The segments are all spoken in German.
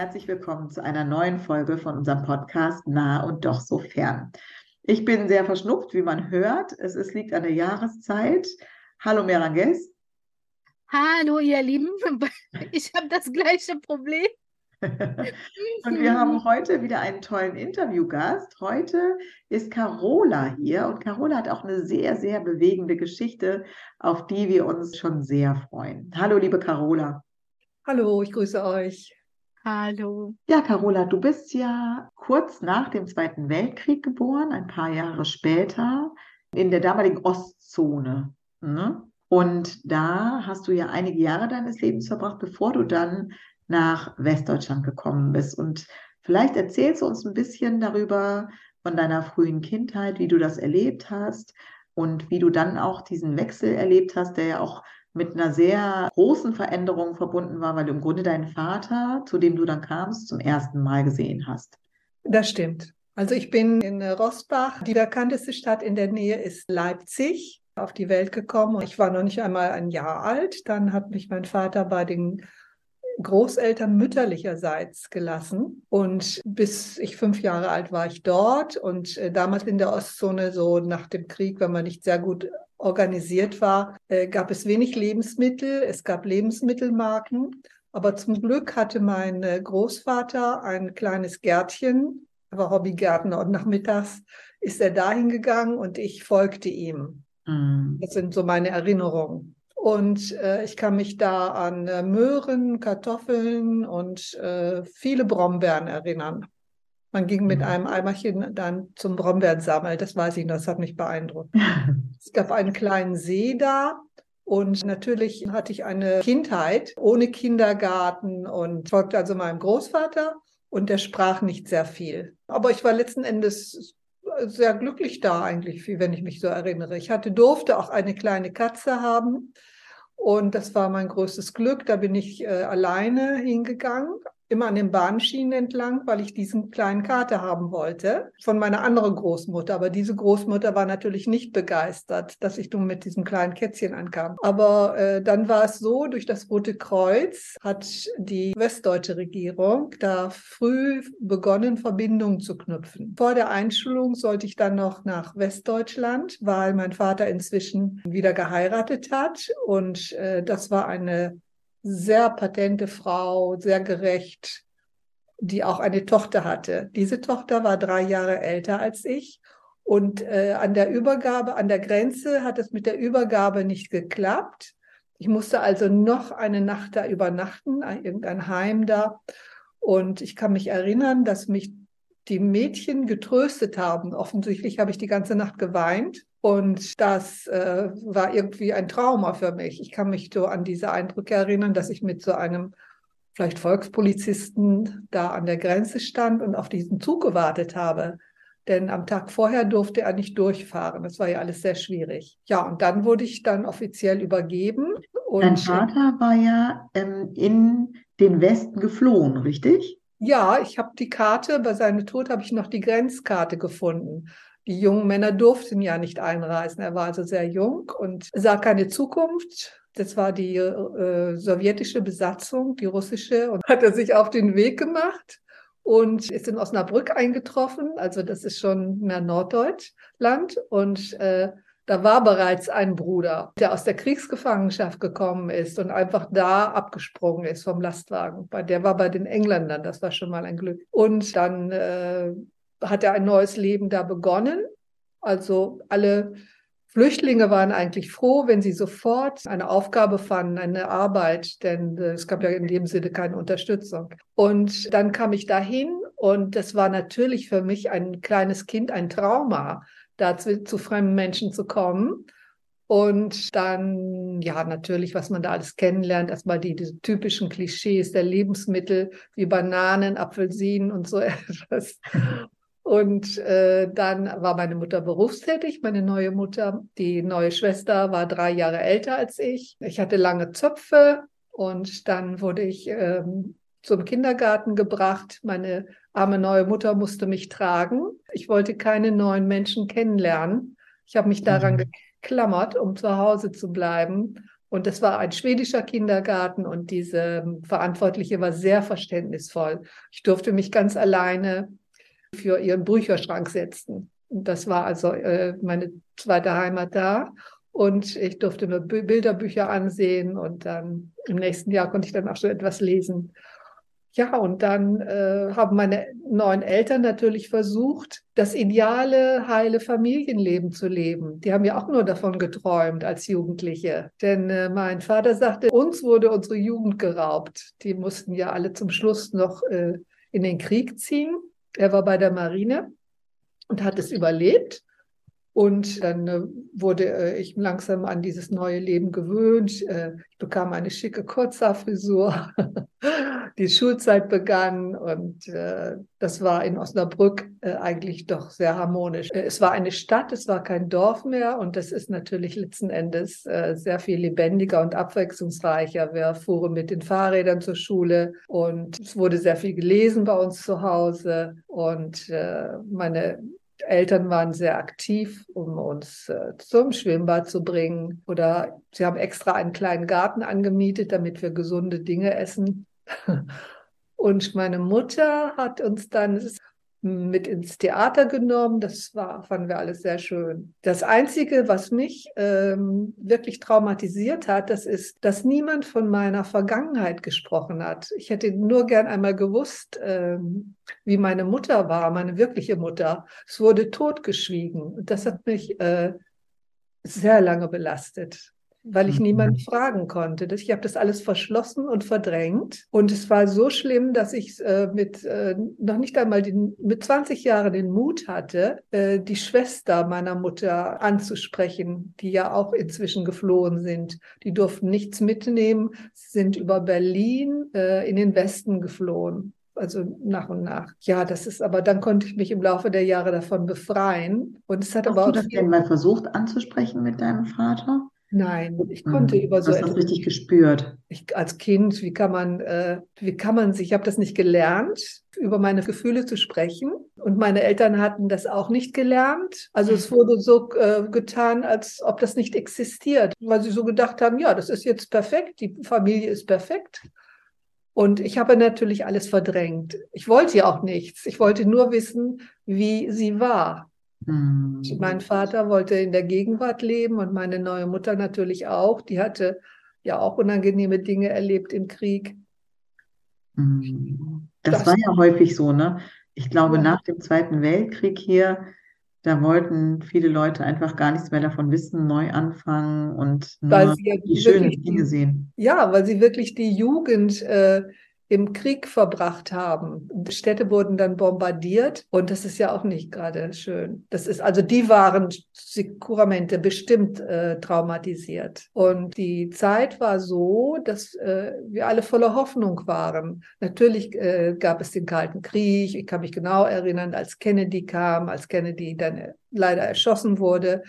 Herzlich willkommen zu einer neuen Folge von unserem Podcast Nah und doch so fern. Ich bin sehr verschnupft, wie man hört. Es ist, liegt an der Jahreszeit. Hallo Meranges. Hallo ihr Lieben, ich habe das gleiche Problem. und wir haben heute wieder einen tollen Interviewgast. Heute ist Carola hier und Carola hat auch eine sehr, sehr bewegende Geschichte, auf die wir uns schon sehr freuen. Hallo, liebe Carola. Hallo, ich grüße euch. Hallo. Ja, Carola, du bist ja kurz nach dem Zweiten Weltkrieg geboren, ein paar Jahre später, in der damaligen Ostzone. Ne? Und da hast du ja einige Jahre deines Lebens verbracht, bevor du dann nach Westdeutschland gekommen bist. Und vielleicht erzählst du uns ein bisschen darüber von deiner frühen Kindheit, wie du das erlebt hast und wie du dann auch diesen Wechsel erlebt hast, der ja auch mit einer sehr großen Veränderung verbunden war, weil du im Grunde deinen Vater, zu dem du dann kamst, zum ersten Mal gesehen hast. Das stimmt. Also ich bin in Rosbach, die bekannteste Stadt in der Nähe ist Leipzig, auf die Welt gekommen. Ich war noch nicht einmal ein Jahr alt. Dann hat mich mein Vater bei den Großeltern mütterlicherseits gelassen. Und bis ich fünf Jahre alt war ich dort. Und äh, damals in der Ostzone, so nach dem Krieg, wenn man nicht sehr gut organisiert war, äh, gab es wenig Lebensmittel. Es gab Lebensmittelmarken. Aber zum Glück hatte mein äh, Großvater ein kleines Gärtchen, er war Hobbygärtner und nachmittags ist er dahin gegangen und ich folgte ihm. Mhm. Das sind so meine Erinnerungen. Und äh, ich kann mich da an äh, Möhren, Kartoffeln und äh, viele Brombeeren erinnern. Man ging mit mhm. einem Eimerchen dann zum Brombeersammeln. Das weiß ich noch, das hat mich beeindruckt. es gab einen kleinen See da. Und natürlich hatte ich eine Kindheit ohne Kindergarten und folgte also meinem Großvater und der sprach nicht sehr viel. Aber ich war letzten Endes sehr glücklich da eigentlich, wenn ich mich so erinnere. Ich hatte, durfte auch eine kleine Katze haben. Und das war mein größtes Glück. Da bin ich äh, alleine hingegangen immer an den Bahnschienen entlang, weil ich diesen kleinen Kater haben wollte von meiner anderen Großmutter. Aber diese Großmutter war natürlich nicht begeistert, dass ich nun mit diesem kleinen Kätzchen ankam. Aber äh, dann war es so, durch das Rote Kreuz hat die westdeutsche Regierung da früh begonnen, Verbindungen zu knüpfen. Vor der Einschulung sollte ich dann noch nach Westdeutschland, weil mein Vater inzwischen wieder geheiratet hat. Und äh, das war eine sehr patente Frau, sehr gerecht, die auch eine Tochter hatte. Diese Tochter war drei Jahre älter als ich und äh, an der Übergabe, an der Grenze hat es mit der Übergabe nicht geklappt. Ich musste also noch eine Nacht da übernachten, irgendein Heim da. Und ich kann mich erinnern, dass mich die Mädchen getröstet haben. Offensichtlich habe ich die ganze Nacht geweint. Und das äh, war irgendwie ein Trauma für mich. Ich kann mich so an diese Eindrücke erinnern, dass ich mit so einem vielleicht Volkspolizisten da an der Grenze stand und auf diesen Zug gewartet habe. Denn am Tag vorher durfte er nicht durchfahren. Das war ja alles sehr schwierig. Ja, und dann wurde ich dann offiziell übergeben. Und Dein Vater war ja ähm, in den Westen geflohen, richtig? Ja, ich habe die Karte, bei seinem Tod habe ich noch die Grenzkarte gefunden. Die jungen Männer durften ja nicht einreisen. Er war also sehr jung und sah keine Zukunft. Das war die äh, sowjetische Besatzung, die russische, und hat er sich auf den Weg gemacht und ist in Osnabrück eingetroffen. Also das ist schon mehr Norddeutschland und äh, da war bereits ein Bruder, der aus der Kriegsgefangenschaft gekommen ist und einfach da abgesprungen ist vom Lastwagen. Der war bei den Engländern, das war schon mal ein Glück. Und dann äh, hat er ein neues Leben da begonnen. Also alle Flüchtlinge waren eigentlich froh, wenn sie sofort eine Aufgabe fanden, eine Arbeit, denn äh, es gab ja in dem Sinne keine Unterstützung. Und dann kam ich dahin und das war natürlich für mich ein kleines Kind ein Trauma, da zu, zu fremden Menschen zu kommen. Und dann, ja, natürlich, was man da alles kennenlernt, erstmal die, diese typischen Klischees der Lebensmittel wie Bananen, Apfelsinen und so etwas. Und äh, dann war meine Mutter berufstätig, meine neue Mutter. Die neue Schwester war drei Jahre älter als ich. Ich hatte lange Zöpfe und dann wurde ich ähm, zum Kindergarten gebracht. Meine arme neue Mutter musste mich tragen. Ich wollte keine neuen Menschen kennenlernen. Ich habe mich daran mhm geklammert, um zu Hause zu bleiben. Und das war ein schwedischer Kindergarten und diese Verantwortliche war sehr verständnisvoll. Ich durfte mich ganz alleine für ihren Bücherschrank setzen. Das war also äh, meine zweite Heimat da. Und ich durfte mir Bilderbücher ansehen und dann im nächsten Jahr konnte ich dann auch schon etwas lesen. Ja, und dann äh, haben meine neuen Eltern natürlich versucht, das ideale, heile Familienleben zu leben. Die haben ja auch nur davon geträumt als Jugendliche. Denn äh, mein Vater sagte, uns wurde unsere Jugend geraubt. Die mussten ja alle zum Schluss noch äh, in den Krieg ziehen. Er war bei der Marine und hat es überlebt. Und dann äh, wurde äh, ich langsam an dieses neue Leben gewöhnt. Äh, ich bekam eine schicke Kurzhaarfrisur. Die Schulzeit begann und das war in Osnabrück eigentlich doch sehr harmonisch. Es war eine Stadt, es war kein Dorf mehr und das ist natürlich letzten Endes sehr viel lebendiger und abwechslungsreicher. Wir fuhren mit den Fahrrädern zur Schule und es wurde sehr viel gelesen bei uns zu Hause und meine Eltern waren sehr aktiv, um uns äh, zum Schwimmbad zu bringen. Oder sie haben extra einen kleinen Garten angemietet, damit wir gesunde Dinge essen. Und meine Mutter hat uns dann, mit ins Theater genommen. Das war, fanden wir alles sehr schön. Das Einzige, was mich ähm, wirklich traumatisiert hat, das ist, dass niemand von meiner Vergangenheit gesprochen hat. Ich hätte nur gern einmal gewusst, ähm, wie meine Mutter war, meine wirkliche Mutter. Es wurde totgeschwiegen. Und das hat mich äh, sehr lange belastet weil ich mhm. niemanden fragen konnte. Ich habe das alles verschlossen und verdrängt. Und es war so schlimm, dass ich äh, mit äh, noch nicht einmal den, mit 20 Jahren den Mut hatte, äh, die Schwester meiner Mutter anzusprechen, die ja auch inzwischen geflohen sind. Die durften nichts mitnehmen, sind über Berlin äh, in den Westen geflohen also nach und nach. Ja, das ist aber, dann konnte ich mich im Laufe der Jahre davon befreien. Und es hat Hast aber du das denn mal versucht anzusprechen mit deinem Vater? Nein, ich konnte mhm. über so etwas. richtig gespürt. Ich, als Kind, wie kann man, äh, wie kann man sich, ich habe das nicht gelernt, über meine Gefühle zu sprechen. Und meine Eltern hatten das auch nicht gelernt. Also es wurde so äh, getan, als ob das nicht existiert, weil sie so gedacht haben, ja, das ist jetzt perfekt, die Familie ist perfekt. Und ich habe natürlich alles verdrängt. Ich wollte ja auch nichts. Ich wollte nur wissen, wie sie war. Mhm. Mein Vater wollte in der Gegenwart leben und meine neue Mutter natürlich auch. Die hatte ja auch unangenehme Dinge erlebt im Krieg. Mhm. Das, das war ja häufig so, ne? Ich glaube, ja. nach dem Zweiten Weltkrieg hier, da wollten viele Leute einfach gar nichts mehr davon wissen, neu anfangen und nur die schönen Dinge sehen. Ja, weil sie wirklich die Jugend äh, im Krieg verbracht haben. Städte wurden dann bombardiert und das ist ja auch nicht gerade schön. Das ist also die waren Sikuramente bestimmt äh, traumatisiert und die Zeit war so, dass äh, wir alle voller Hoffnung waren. Natürlich äh, gab es den Kalten Krieg. Ich kann mich genau erinnern, als Kennedy kam, als Kennedy dann äh, leider erschossen wurde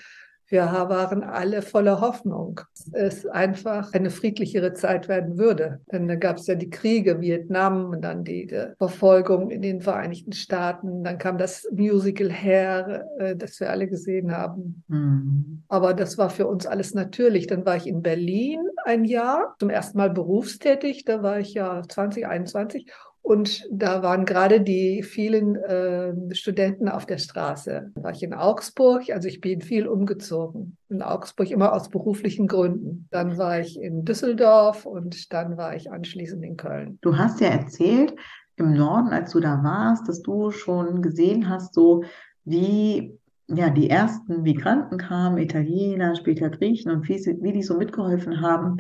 wir waren alle voller Hoffnung, dass es einfach eine friedlichere Zeit werden würde. Denn da gab es ja die Kriege, Vietnam und dann die, die, Verfolgung in den Vereinigten Staaten. Dann kam das Musical Hair, äh, das wir alle gesehen haben. Mhm. Aber das war für uns alles natürlich. Dann war ich in Berlin ein Jahr, zum ersten Mal berufstätig. Da war ich ja 2021 und da waren gerade die vielen äh, Studenten auf der Straße. Da war ich in Augsburg, also ich bin viel umgezogen. In Augsburg immer aus beruflichen Gründen. Dann war ich in Düsseldorf und dann war ich anschließend in Köln. Du hast ja erzählt im Norden, als du da warst, dass du schon gesehen hast, so wie ja, die ersten Migranten kamen, Italiener, später Griechen und wie, wie die so mitgeholfen haben,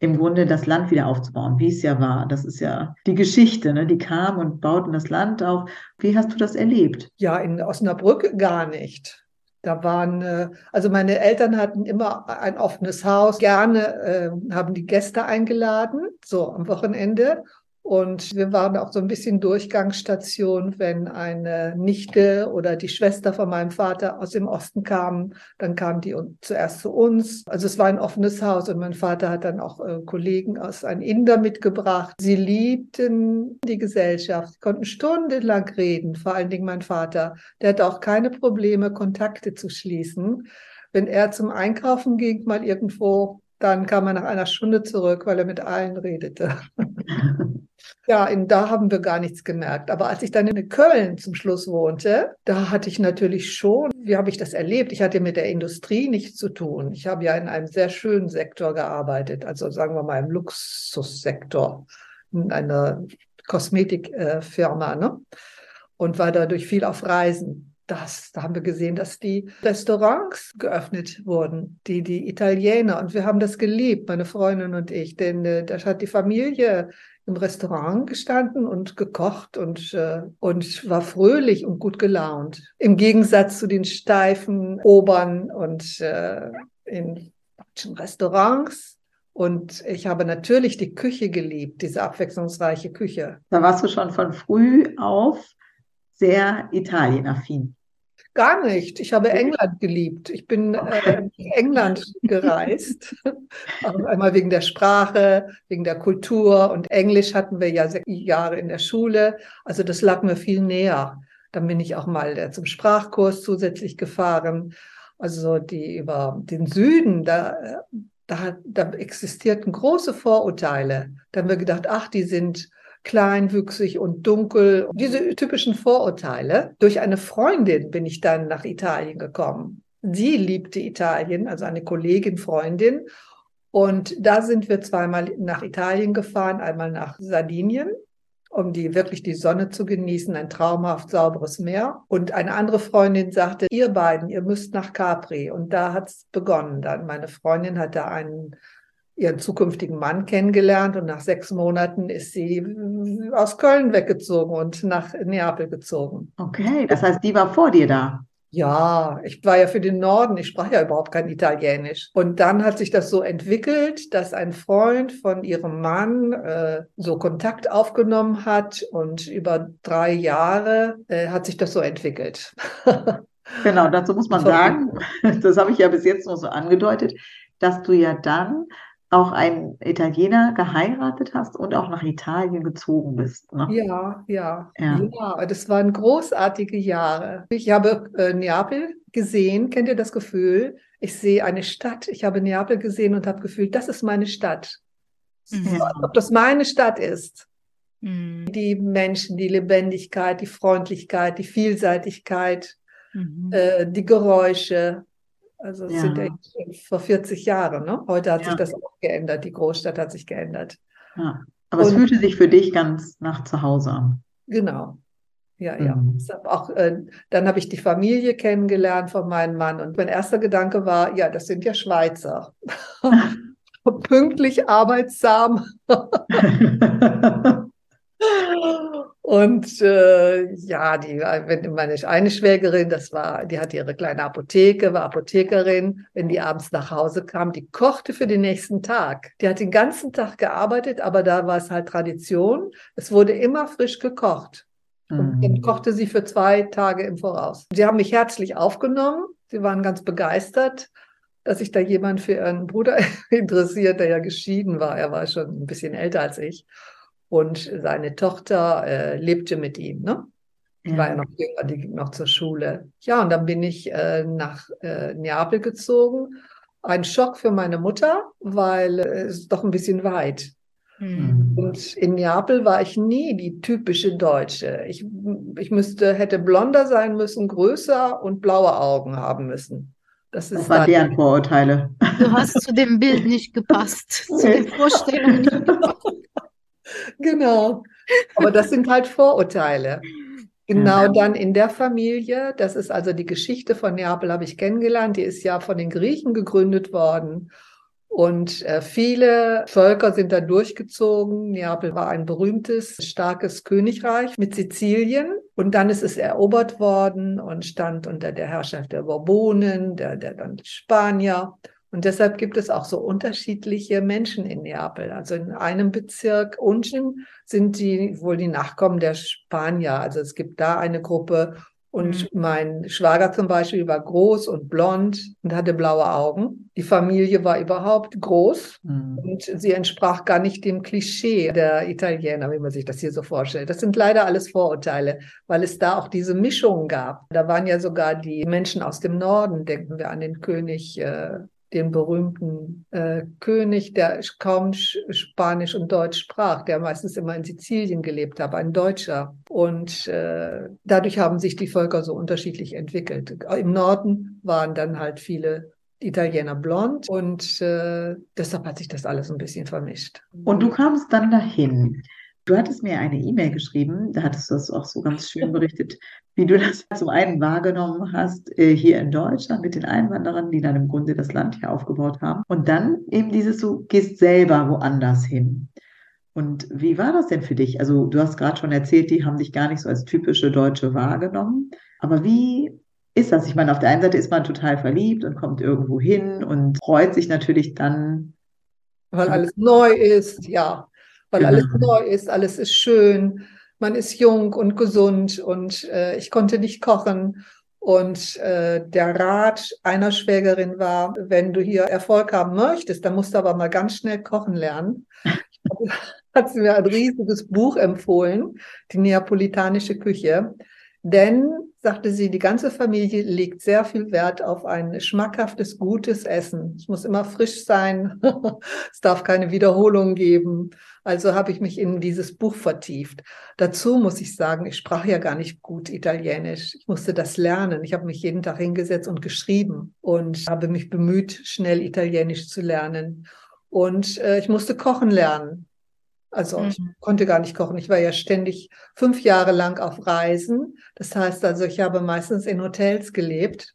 im Grunde das Land wieder aufzubauen, wie es ja war. Das ist ja die Geschichte, ne? Die kamen und bauten das Land auf. Wie hast du das erlebt? Ja, in Osnabrück gar nicht. Da waren, äh, also meine Eltern hatten immer ein offenes Haus, gerne äh, haben die Gäste eingeladen, so am Wochenende. Und wir waren auch so ein bisschen Durchgangsstation, wenn eine Nichte oder die Schwester von meinem Vater aus dem Osten kamen, dann kamen die zuerst zu uns. Also es war ein offenes Haus und mein Vater hat dann auch äh, Kollegen aus einem Inder mitgebracht. Sie liebten die Gesellschaft, konnten stundenlang reden, vor allen Dingen mein Vater. Der hatte auch keine Probleme, Kontakte zu schließen. Wenn er zum Einkaufen ging, mal irgendwo, dann kam er nach einer Stunde zurück, weil er mit allen redete. Ja, in, da haben wir gar nichts gemerkt. Aber als ich dann in Köln zum Schluss wohnte, da hatte ich natürlich schon, wie habe ich das erlebt? Ich hatte mit der Industrie nichts zu tun. Ich habe ja in einem sehr schönen Sektor gearbeitet, also sagen wir mal im Luxussektor, in einer Kosmetikfirma, ne? Und war dadurch viel auf Reisen. Das, da haben wir gesehen, dass die Restaurants geöffnet wurden, die, die Italiener. Und wir haben das geliebt, meine Freundin und ich, denn äh, das hat die Familie im Restaurant gestanden und gekocht und, äh, und war fröhlich und gut gelaunt. Im Gegensatz zu den steifen Obern und äh, in Restaurants. Und ich habe natürlich die Küche geliebt, diese abwechslungsreiche Küche. Da warst du schon von früh auf sehr italienaffin. Gar nicht. Ich habe England geliebt. Ich bin äh, England gereist. Einmal wegen der Sprache, wegen der Kultur. Und Englisch hatten wir ja Jahre in der Schule. Also das lag mir viel näher. Dann bin ich auch mal äh, zum Sprachkurs zusätzlich gefahren. Also die über den Süden, da, da, da existierten große Vorurteile. Da haben wir gedacht, ach, die sind kleinwüchsig und dunkel. Diese typischen Vorurteile. Durch eine Freundin bin ich dann nach Italien gekommen. Sie liebte Italien, also eine Kollegin, Freundin. Und da sind wir zweimal nach Italien gefahren, einmal nach Sardinien, um die wirklich die Sonne zu genießen, ein traumhaft sauberes Meer. Und eine andere Freundin sagte, ihr beiden, ihr müsst nach Capri. Und da hat es begonnen dann. Meine Freundin hat da einen ihren zukünftigen Mann kennengelernt und nach sechs Monaten ist sie aus Köln weggezogen und nach Neapel gezogen. Okay, das heißt, die war vor dir da. Ja, ich war ja für den Norden, ich sprach ja überhaupt kein Italienisch. Und dann hat sich das so entwickelt, dass ein Freund von ihrem Mann äh, so Kontakt aufgenommen hat und über drei Jahre äh, hat sich das so entwickelt. genau, dazu muss man sagen, das habe ich ja bis jetzt nur so angedeutet, dass du ja dann auch einen Italiener geheiratet hast und auch nach Italien gezogen bist. Ne? Ja, ja, ja, ja. Das waren großartige Jahre. Ich habe äh, Neapel gesehen. Kennt ihr das Gefühl? Ich sehe eine Stadt. Ich habe Neapel gesehen und habe gefühlt, das ist meine Stadt. Mhm. Ob das meine Stadt ist. Mhm. Die Menschen, die Lebendigkeit, die Freundlichkeit, die Vielseitigkeit, mhm. äh, die Geräusche, also es ja. sind ja vor 40 Jahren. Ne? Heute hat ja. sich das auch geändert. Die Großstadt hat sich geändert. Ja. Aber Und, es fühlte sich für dich ganz nach zu Hause an. Genau. Ja, ja. Mhm. Auch, äh, dann habe ich die Familie kennengelernt von meinem Mann. Und mein erster Gedanke war, ja, das sind ja Schweizer. Pünktlich, arbeitsam. Und äh, ja, die, wenn meine eine Schwägerin, das war, die hatte ihre kleine Apotheke, war Apothekerin. Wenn die abends nach Hause kam, die kochte für den nächsten Tag. Die hat den ganzen Tag gearbeitet, aber da war es halt Tradition. Es wurde immer frisch gekocht. Und dann mhm. kochte sie für zwei Tage im Voraus. Sie haben mich herzlich aufgenommen. Sie waren ganz begeistert, dass sich da jemand für ihren Bruder interessiert, der ja geschieden war. Er war schon ein bisschen älter als ich und seine Tochter äh, lebte mit ihm. Ne? Die ja. war ja noch jünger, die ging noch zur Schule. Ja, und dann bin ich äh, nach äh, Neapel gezogen. Ein Schock für meine Mutter, weil äh, es ist doch ein bisschen weit. Mhm. Und in Neapel war ich nie die typische Deutsche. Ich, ich müsste, hätte blonder sein müssen, größer und blaue Augen haben müssen. Das, ist das waren deren Vorurteile. Du hast zu dem Bild nicht gepasst, zu den Vorstellungen nicht gepasst. Genau. Aber das sind halt Vorurteile. Genau ja. dann in der Familie, das ist also die Geschichte von Neapel, habe ich kennengelernt, die ist ja von den Griechen gegründet worden. Und äh, viele Völker sind da durchgezogen. Neapel war ein berühmtes, starkes Königreich mit Sizilien. Und dann ist es erobert worden und stand unter der Herrschaft der Bourbonen, der, der dann Spanier. Und deshalb gibt es auch so unterschiedliche Menschen in Neapel. Also in einem Bezirk unten sind die wohl die Nachkommen der Spanier. Also es gibt da eine Gruppe und mhm. mein Schwager zum Beispiel war groß und blond und hatte blaue Augen. Die Familie war überhaupt groß mhm. und sie entsprach gar nicht dem Klischee der Italiener, wie man sich das hier so vorstellt. Das sind leider alles Vorurteile, weil es da auch diese Mischungen gab. Da waren ja sogar die Menschen aus dem Norden, denken wir an den König äh, den berühmten äh, König, der kaum Spanisch und Deutsch sprach, der meistens immer in Sizilien gelebt hat, ein Deutscher. Und äh, dadurch haben sich die Völker so unterschiedlich entwickelt. Im Norden waren dann halt viele Italiener blond und äh, deshalb hat sich das alles ein bisschen vermischt. Und du kamst dann dahin. Du hattest mir eine E-Mail geschrieben, da hattest du das auch so ganz schön berichtet, wie du das zum einen wahrgenommen hast äh, hier in Deutschland mit den Einwanderern, die dann im Grunde das Land hier aufgebaut haben. Und dann eben dieses, du gehst selber woanders hin. Und wie war das denn für dich? Also du hast gerade schon erzählt, die haben dich gar nicht so als typische Deutsche wahrgenommen. Aber wie ist das? Ich meine, auf der einen Seite ist man total verliebt und kommt irgendwo hin und freut sich natürlich dann. Weil alles neu ist, ja weil genau. alles neu ist, alles ist schön, man ist jung und gesund und äh, ich konnte nicht kochen. Und äh, der Rat einer Schwägerin war, wenn du hier Erfolg haben möchtest, dann musst du aber mal ganz schnell kochen lernen. hat sie mir ein riesiges Buch empfohlen, die neapolitanische Küche. Denn, sagte sie, die ganze Familie legt sehr viel Wert auf ein schmackhaftes, gutes Essen. Es muss immer frisch sein. es darf keine Wiederholung geben. Also habe ich mich in dieses Buch vertieft. Dazu muss ich sagen, ich sprach ja gar nicht gut Italienisch. Ich musste das lernen. Ich habe mich jeden Tag hingesetzt und geschrieben und habe mich bemüht, schnell Italienisch zu lernen. Und äh, ich musste kochen lernen. Also mhm. ich konnte gar nicht kochen. Ich war ja ständig fünf Jahre lang auf Reisen. Das heißt also, ich habe meistens in Hotels gelebt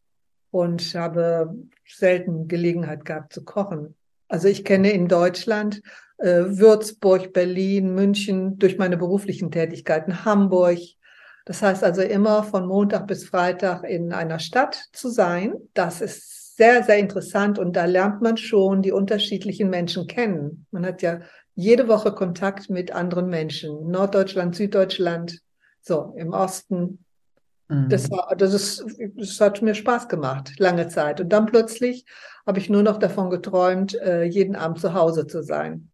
und habe selten Gelegenheit gehabt zu kochen. Also ich kenne in Deutschland äh, Würzburg, Berlin, München durch meine beruflichen Tätigkeiten, Hamburg. Das heißt also immer von Montag bis Freitag in einer Stadt zu sein. Das ist sehr, sehr interessant und da lernt man schon die unterschiedlichen Menschen kennen. Man hat ja jede Woche Kontakt mit anderen Menschen. Norddeutschland, Süddeutschland, so im Osten. Mhm. Das, war, das, ist, das hat mir Spaß gemacht, lange Zeit. Und dann plötzlich habe ich nur noch davon geträumt, äh, jeden Abend zu Hause zu sein.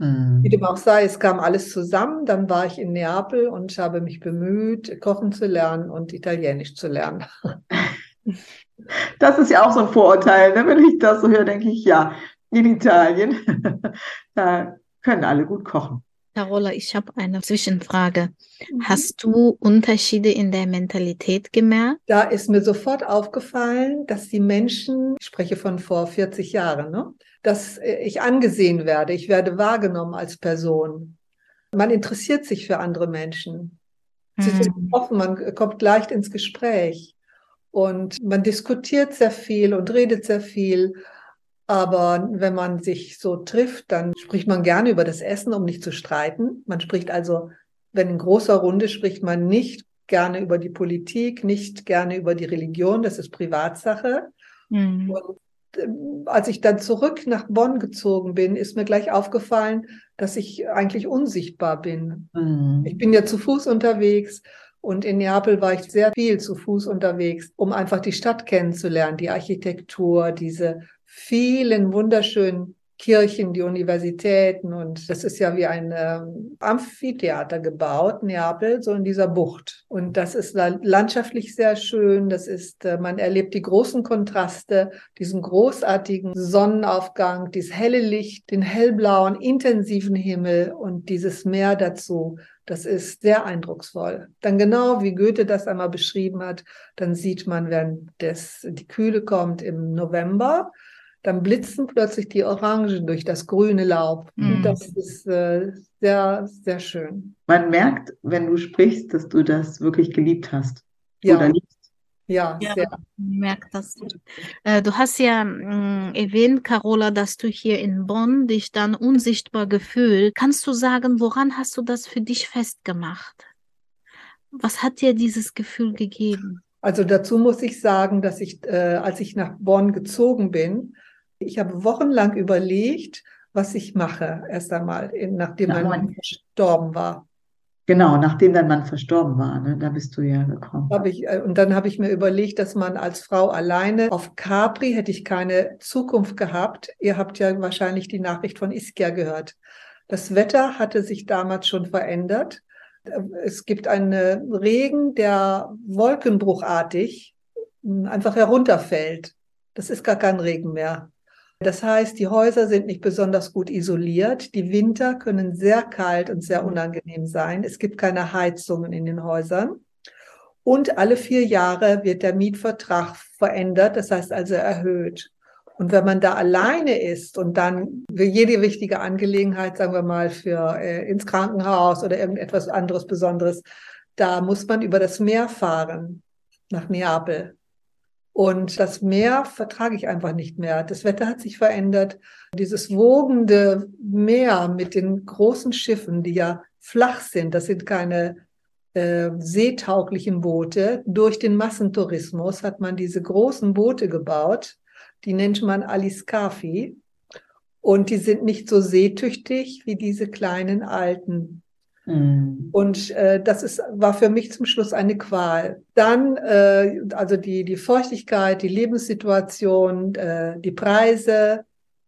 Mhm. Wie dem auch sei, es kam alles zusammen. Dann war ich in Neapel und habe mich bemüht, kochen zu lernen und Italienisch zu lernen. Das ist ja auch so ein Vorurteil. Ne? Wenn ich das so höre, denke ich, ja, in Italien, da können alle gut kochen. Carola, ich habe eine Zwischenfrage. Mhm. Hast du Unterschiede in der Mentalität gemerkt? Da ist mir sofort aufgefallen, dass die Menschen, ich spreche von vor 40 Jahren, ne, dass ich angesehen werde, ich werde wahrgenommen als Person. Man interessiert sich für andere Menschen. Sie sind mhm. offen, man kommt leicht ins Gespräch und man diskutiert sehr viel und redet sehr viel. Aber wenn man sich so trifft, dann spricht man gerne über das Essen, um nicht zu streiten. Man spricht also, wenn in großer Runde spricht man nicht gerne über die Politik, nicht gerne über die Religion, das ist Privatsache. Mhm. Und als ich dann zurück nach Bonn gezogen bin, ist mir gleich aufgefallen, dass ich eigentlich unsichtbar bin. Mhm. Ich bin ja zu Fuß unterwegs und in Neapel war ich sehr viel zu Fuß unterwegs, um einfach die Stadt kennenzulernen, die Architektur, diese vielen wunderschönen Kirchen, die Universitäten und das ist ja wie ein ähm, Amphitheater gebaut, Neapel, so in dieser Bucht. Und das ist landschaftlich sehr schön. Das ist, äh, man erlebt die großen Kontraste, diesen großartigen Sonnenaufgang, dieses helle Licht, den hellblauen, intensiven Himmel und dieses Meer dazu. Das ist sehr eindrucksvoll. Dann genau wie Goethe das einmal beschrieben hat, dann sieht man, wenn das, die Kühle kommt im November, dann blitzen plötzlich die Orangen durch das grüne Laub. Mhm. Das ist äh, sehr, sehr schön. Man merkt, wenn du sprichst, dass du das wirklich geliebt hast. Ja. Oder liebst. Ja, ja sehr. merkt das. Äh, du hast ja mm, erwähnt, Carola, dass du hier in Bonn dich dann unsichtbar gefühlt. Kannst du sagen, woran hast du das für dich festgemacht? Was hat dir dieses Gefühl gegeben? Also dazu muss ich sagen, dass ich, äh, als ich nach Bonn gezogen bin, ich habe wochenlang überlegt, was ich mache, erst einmal, nachdem mein Mann verstorben war. Genau, nachdem dein Mann verstorben war, ne, da bist du ja gekommen. Hab ich, äh, und dann habe ich mir überlegt, dass man als Frau alleine auf Capri hätte ich keine Zukunft gehabt. Ihr habt ja wahrscheinlich die Nachricht von Ischia gehört. Das Wetter hatte sich damals schon verändert. Es gibt einen Regen, der wolkenbruchartig hm, einfach herunterfällt. Das ist gar kein Regen mehr. Das heißt, die Häuser sind nicht besonders gut isoliert. Die Winter können sehr kalt und sehr unangenehm sein. Es gibt keine Heizungen in den Häusern. Und alle vier Jahre wird der Mietvertrag verändert, das heißt also erhöht. Und wenn man da alleine ist und dann für jede wichtige Angelegenheit, sagen wir mal, für äh, ins Krankenhaus oder irgendetwas anderes Besonderes, da muss man über das Meer fahren nach Neapel. Und das Meer vertrage ich einfach nicht mehr. Das Wetter hat sich verändert. Dieses wogende Meer mit den großen Schiffen, die ja flach sind, das sind keine äh, seetauglichen Boote. Durch den Massentourismus hat man diese großen Boote gebaut. Die nennt man Aliscafi. Und die sind nicht so seetüchtig wie diese kleinen alten. Mhm. Und äh, das ist, war für mich zum Schluss eine Qual. Dann, äh, also die, die Feuchtigkeit, die Lebenssituation, äh, die Preise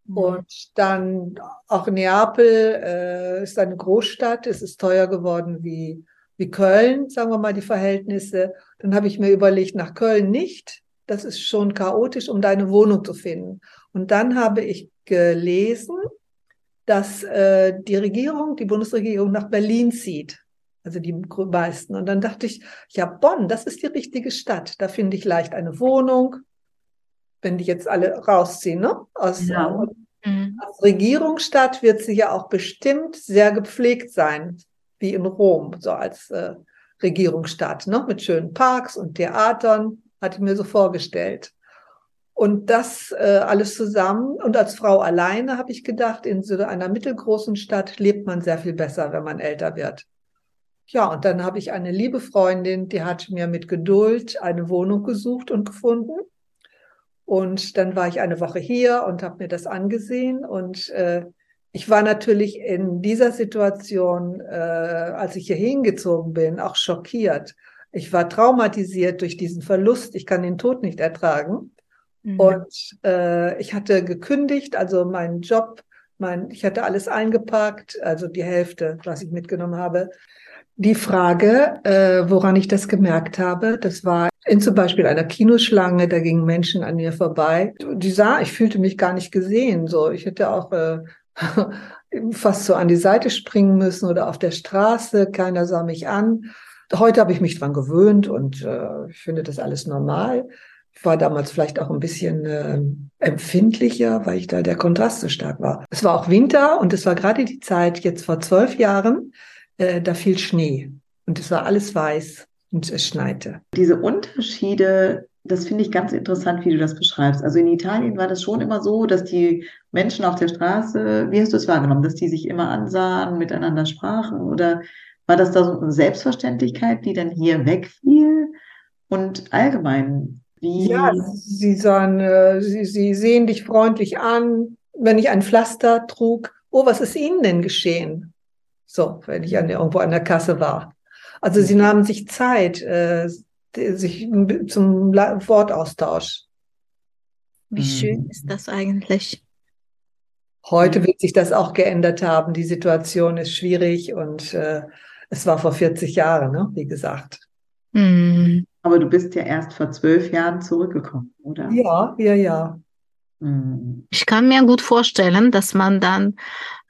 mhm. und dann auch Neapel äh, ist eine Großstadt. Es ist teuer geworden wie, wie Köln, sagen wir mal, die Verhältnisse. Dann habe ich mir überlegt, nach Köln nicht. Das ist schon chaotisch, um deine Wohnung zu finden. Und dann habe ich gelesen, dass äh, die Regierung, die Bundesregierung nach Berlin zieht. Also die meisten. Und dann dachte ich, ja, Bonn, das ist die richtige Stadt. Da finde ich leicht eine Wohnung, wenn die jetzt alle rausziehen. Ne? Aus, ja. mhm. als Regierungsstadt wird sie ja auch bestimmt sehr gepflegt sein, wie in Rom, so als äh, Regierungsstadt, ne? mit schönen Parks und Theatern, hatte ich mir so vorgestellt. Und das äh, alles zusammen. Und als Frau alleine habe ich gedacht, in so einer mittelgroßen Stadt lebt man sehr viel besser, wenn man älter wird. Ja, und dann habe ich eine liebe Freundin, die hat mir mit Geduld eine Wohnung gesucht und gefunden. Und dann war ich eine Woche hier und habe mir das angesehen. Und äh, ich war natürlich in dieser Situation, äh, als ich hier hingezogen bin, auch schockiert. Ich war traumatisiert durch diesen Verlust. Ich kann den Tod nicht ertragen. Mhm. Und äh, ich hatte gekündigt, also meinen Job, mein, ich hatte alles eingepackt, also die Hälfte, was ich mitgenommen habe. Die Frage, äh, woran ich das gemerkt habe, das war in zum Beispiel einer Kinoschlange, da gingen Menschen an mir vorbei. Die sah, ich fühlte mich gar nicht gesehen. So, ich hätte auch äh, fast so an die Seite springen müssen oder auf der Straße. Keiner sah mich an. Heute habe ich mich dran gewöhnt und äh, ich finde das alles normal. Ich war damals vielleicht auch ein bisschen äh, empfindlicher, weil ich da der Kontrast so stark war. Es war auch Winter und es war gerade die Zeit, jetzt vor zwölf Jahren, äh, da fiel Schnee und es war alles weiß und es schneite. Diese Unterschiede, das finde ich ganz interessant, wie du das beschreibst. Also in Italien war das schon immer so, dass die Menschen auf der Straße, wie hast du es wahrgenommen, dass die sich immer ansahen, miteinander sprachen oder war das da so eine Selbstverständlichkeit, die dann hier wegfiel? Und allgemein, wie? Ja, sie sagen, äh, sie, sie sehen dich freundlich an. Wenn ich ein Pflaster trug, oh, was ist Ihnen denn geschehen? So, wenn ich an, irgendwo an der Kasse war. Also sie nahmen sich Zeit, äh, sich zum Wortaustausch. Wie schön ist das eigentlich? Heute wird sich das auch geändert haben. Die Situation ist schwierig und äh, es war vor 40 Jahren, ne? wie gesagt. Mhm. Aber du bist ja erst vor zwölf Jahren zurückgekommen, oder? Ja, ja, ja. Mhm. Ich kann mir gut vorstellen, dass man dann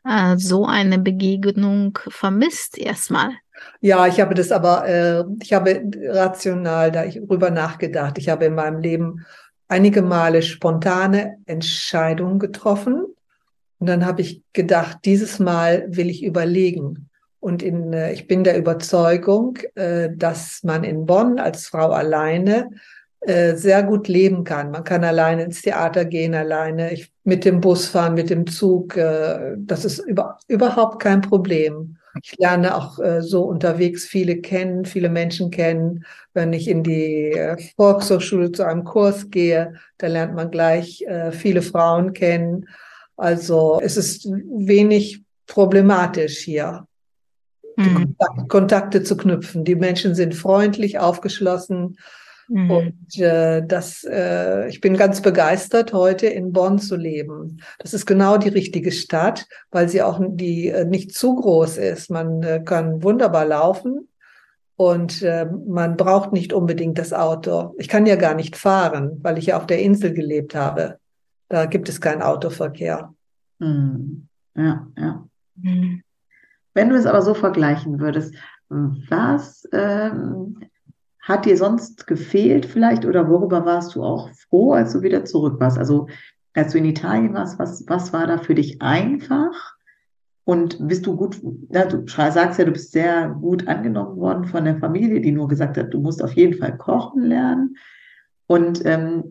äh, so eine Begegnung vermisst erstmal. Ja, ich habe das aber, äh, ich habe rational darüber nachgedacht. Ich habe in meinem Leben einige Male spontane Entscheidungen getroffen. Und dann habe ich gedacht, dieses Mal will ich überlegen. Und in, äh, ich bin der Überzeugung, äh, dass man in Bonn als Frau alleine äh, sehr gut leben kann. Man kann alleine ins Theater gehen, alleine mit dem Bus fahren, mit dem Zug. Das ist über, überhaupt kein Problem. Ich lerne auch äh, so unterwegs viele kennen, viele Menschen kennen. Wenn ich in die äh, Volkshochschule zu einem Kurs gehe, da lernt man gleich äh, viele Frauen kennen. Also es ist wenig problematisch hier, mhm. Kontakte, Kontakte zu knüpfen. Die Menschen sind freundlich, aufgeschlossen. Mhm. Und äh, das, äh, ich bin ganz begeistert, heute in Bonn zu leben. Das ist genau die richtige Stadt, weil sie auch die äh, nicht zu groß ist. Man äh, kann wunderbar laufen und äh, man braucht nicht unbedingt das Auto. Ich kann ja gar nicht fahren, weil ich ja auf der Insel gelebt habe. Da gibt es keinen Autoverkehr. Mhm. Ja, ja. Mhm. Wenn du es aber so vergleichen würdest, was ähm, hat dir sonst gefehlt vielleicht oder worüber warst du auch froh, als du wieder zurück warst? Also als du in Italien warst, was, was war da für dich einfach? Und bist du gut, na, du sagst ja, du bist sehr gut angenommen worden von der Familie, die nur gesagt hat, du musst auf jeden Fall kochen lernen. Und ähm,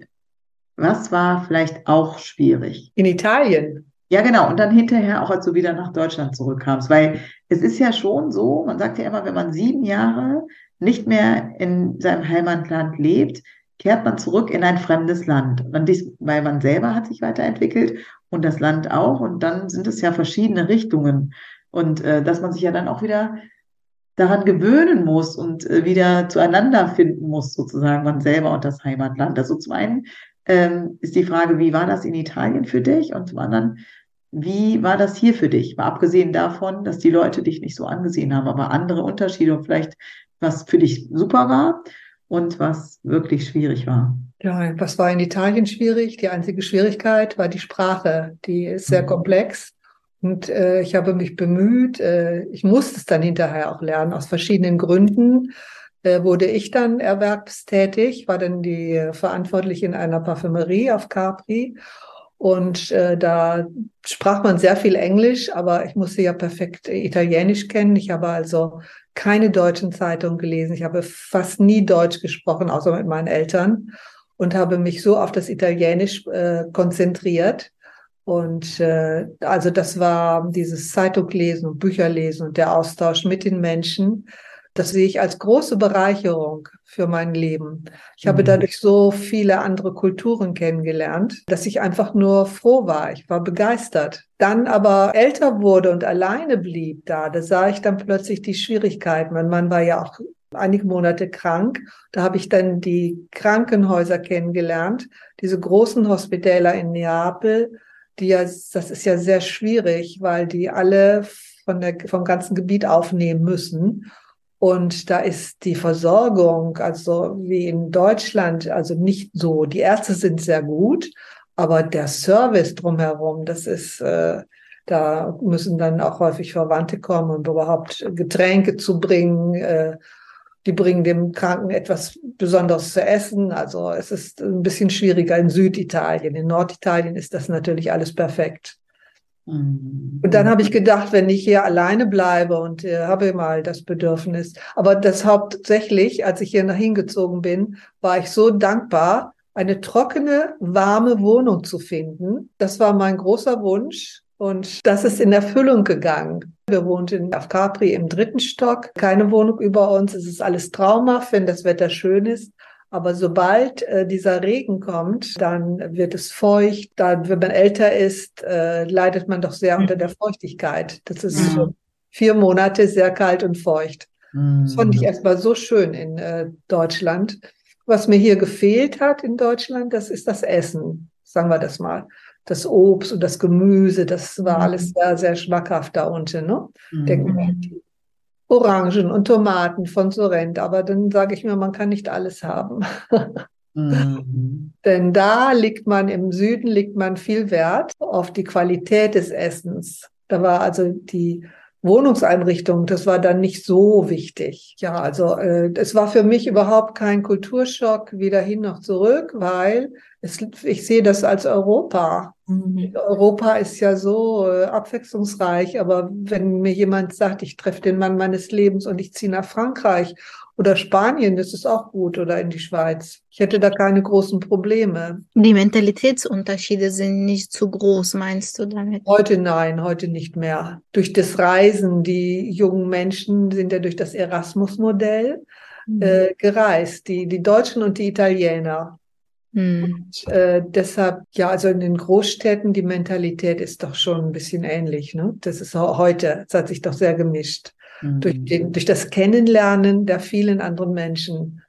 was war vielleicht auch schwierig? In Italien. Ja, genau. Und dann hinterher auch, als du wieder nach Deutschland zurückkamst. Weil es ist ja schon so, man sagt ja immer, wenn man sieben Jahre nicht mehr in seinem Heimatland lebt, kehrt man zurück in ein fremdes Land. Dies, weil man selber hat sich weiterentwickelt und das Land auch. Und dann sind es ja verschiedene Richtungen. Und äh, dass man sich ja dann auch wieder daran gewöhnen muss und äh, wieder zueinander finden muss, sozusagen, man selber und das Heimatland. Also zum einen ähm, ist die Frage, wie war das in Italien für dich? Und zum anderen, wie war das hier für dich? Mal abgesehen davon, dass die Leute dich nicht so angesehen haben, aber andere Unterschiede und vielleicht was für dich super war und was wirklich schwierig war? Ja, was war in Italien schwierig? Die einzige Schwierigkeit war die Sprache. Die ist sehr mhm. komplex. Und äh, ich habe mich bemüht, äh, ich musste es dann hinterher auch lernen, aus verschiedenen Gründen. Äh, wurde ich dann erwerbstätig, war dann die äh, verantwortlich in einer Parfümerie auf Capri. Und äh, da sprach man sehr viel Englisch, aber ich musste ja perfekt Italienisch kennen. Ich habe also keine deutschen Zeitungen gelesen. Ich habe fast nie Deutsch gesprochen, außer mit meinen Eltern und habe mich so auf das Italienisch äh, konzentriert. Und äh, also das war dieses Zeitunglesen und Bücherlesen und der Austausch mit den Menschen. Das sehe ich als große Bereicherung für mein Leben. Ich habe mhm. dadurch so viele andere Kulturen kennengelernt, dass ich einfach nur froh war. Ich war begeistert. Dann aber älter wurde und alleine blieb da, da sah ich dann plötzlich die Schwierigkeiten. Mein Mann war ja auch einige Monate krank. Da habe ich dann die Krankenhäuser kennengelernt, diese großen Hospitäler in Neapel, die ja, das ist ja sehr schwierig, weil die alle von der, vom ganzen Gebiet aufnehmen müssen. Und da ist die Versorgung, also wie in Deutschland, also nicht so. Die Ärzte sind sehr gut, aber der Service drumherum, das ist, äh, da müssen dann auch häufig Verwandte kommen, um überhaupt Getränke zu bringen. Äh, die bringen dem Kranken etwas Besonderes zu essen. Also es ist ein bisschen schwieriger in Süditalien. In Norditalien ist das natürlich alles perfekt. Mhm. Und dann habe ich gedacht, wenn ich hier alleine bleibe und äh, habe mal das Bedürfnis. Aber das hauptsächlich, als ich hier nach hingezogen bin, war ich so dankbar, eine trockene, warme Wohnung zu finden. Das war mein großer Wunsch. Und das ist in Erfüllung gegangen. Wir wohnten auf Capri im dritten Stock, keine Wohnung über uns. Es ist alles traumhaft, wenn das Wetter schön ist. Aber sobald äh, dieser Regen kommt, dann wird es feucht. Dann, wenn man älter ist, äh, leidet man doch sehr unter der Feuchtigkeit. Das ist mhm. schon vier Monate sehr kalt und feucht. Mhm. Das fand ich erstmal so schön in äh, Deutschland. Was mir hier gefehlt hat in Deutschland, das ist das Essen, sagen wir das mal. Das Obst und das Gemüse, das war mhm. alles sehr, sehr schmackhaft da unten. Ne? Mhm. Orangen und Tomaten von Sorrent. Aber dann sage ich mir, man kann nicht alles haben. mhm. Denn da liegt man im Süden, liegt man viel Wert auf die Qualität des Essens. Da war also die Wohnungseinrichtung, das war dann nicht so wichtig. Ja, also äh, es war für mich überhaupt kein Kulturschock wieder hin noch zurück, weil Es, ich sehe das als Europa. Mhm. Europa ist ja so äh, abwechslungsreich, aber wenn mir jemand sagt, ich treffe den Mann meines Lebens und ich ziehe nach Frankreich oder Spanien, das ist auch gut, oder in die Schweiz. Ich hätte da keine großen Probleme. Die Mentalitätsunterschiede sind nicht zu groß, meinst du damit? Heute nein, heute nicht mehr. Durch das Reisen, die jungen Menschen sind ja durch das Erasmus-Modell Mhm. äh, gereist, die, die Deutschen und die Italiener. Hm. Und, äh, deshalb, ja, also in den Großstädten, die Mentalität ist doch schon ein bisschen ähnlich. Ne? Das ist auch heute, es hat sich doch sehr gemischt. Durch, Mhm. den, durch das Kennenlernen der vielen anderen Menschen.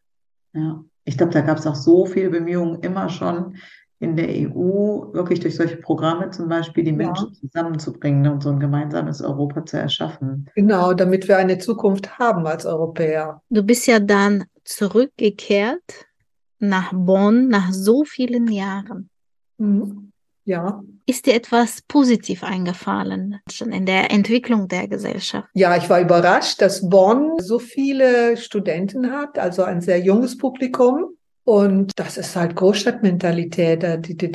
Ja, ich glaube, da gab es auch so viele Bemühungen immer schon in der EU, wirklich durch solche Programme zum Beispiel, die Ja. Menschen zusammenzubringen und so ein gemeinsames Europa zu erschaffen. Genau, damit wir eine Zukunft haben als Europäer. Du bist ja dann zurückgekehrt nach Bonn nach so vielen Jahren. Mhm. Ja. Ist dir etwas positiv eingefallen, schon in der Entwicklung der Gesellschaft? Ja, ich war überrascht, dass Bonn so viele Studenten hat, also ein sehr junges Publikum. Und das ist halt Großstadtmentalität.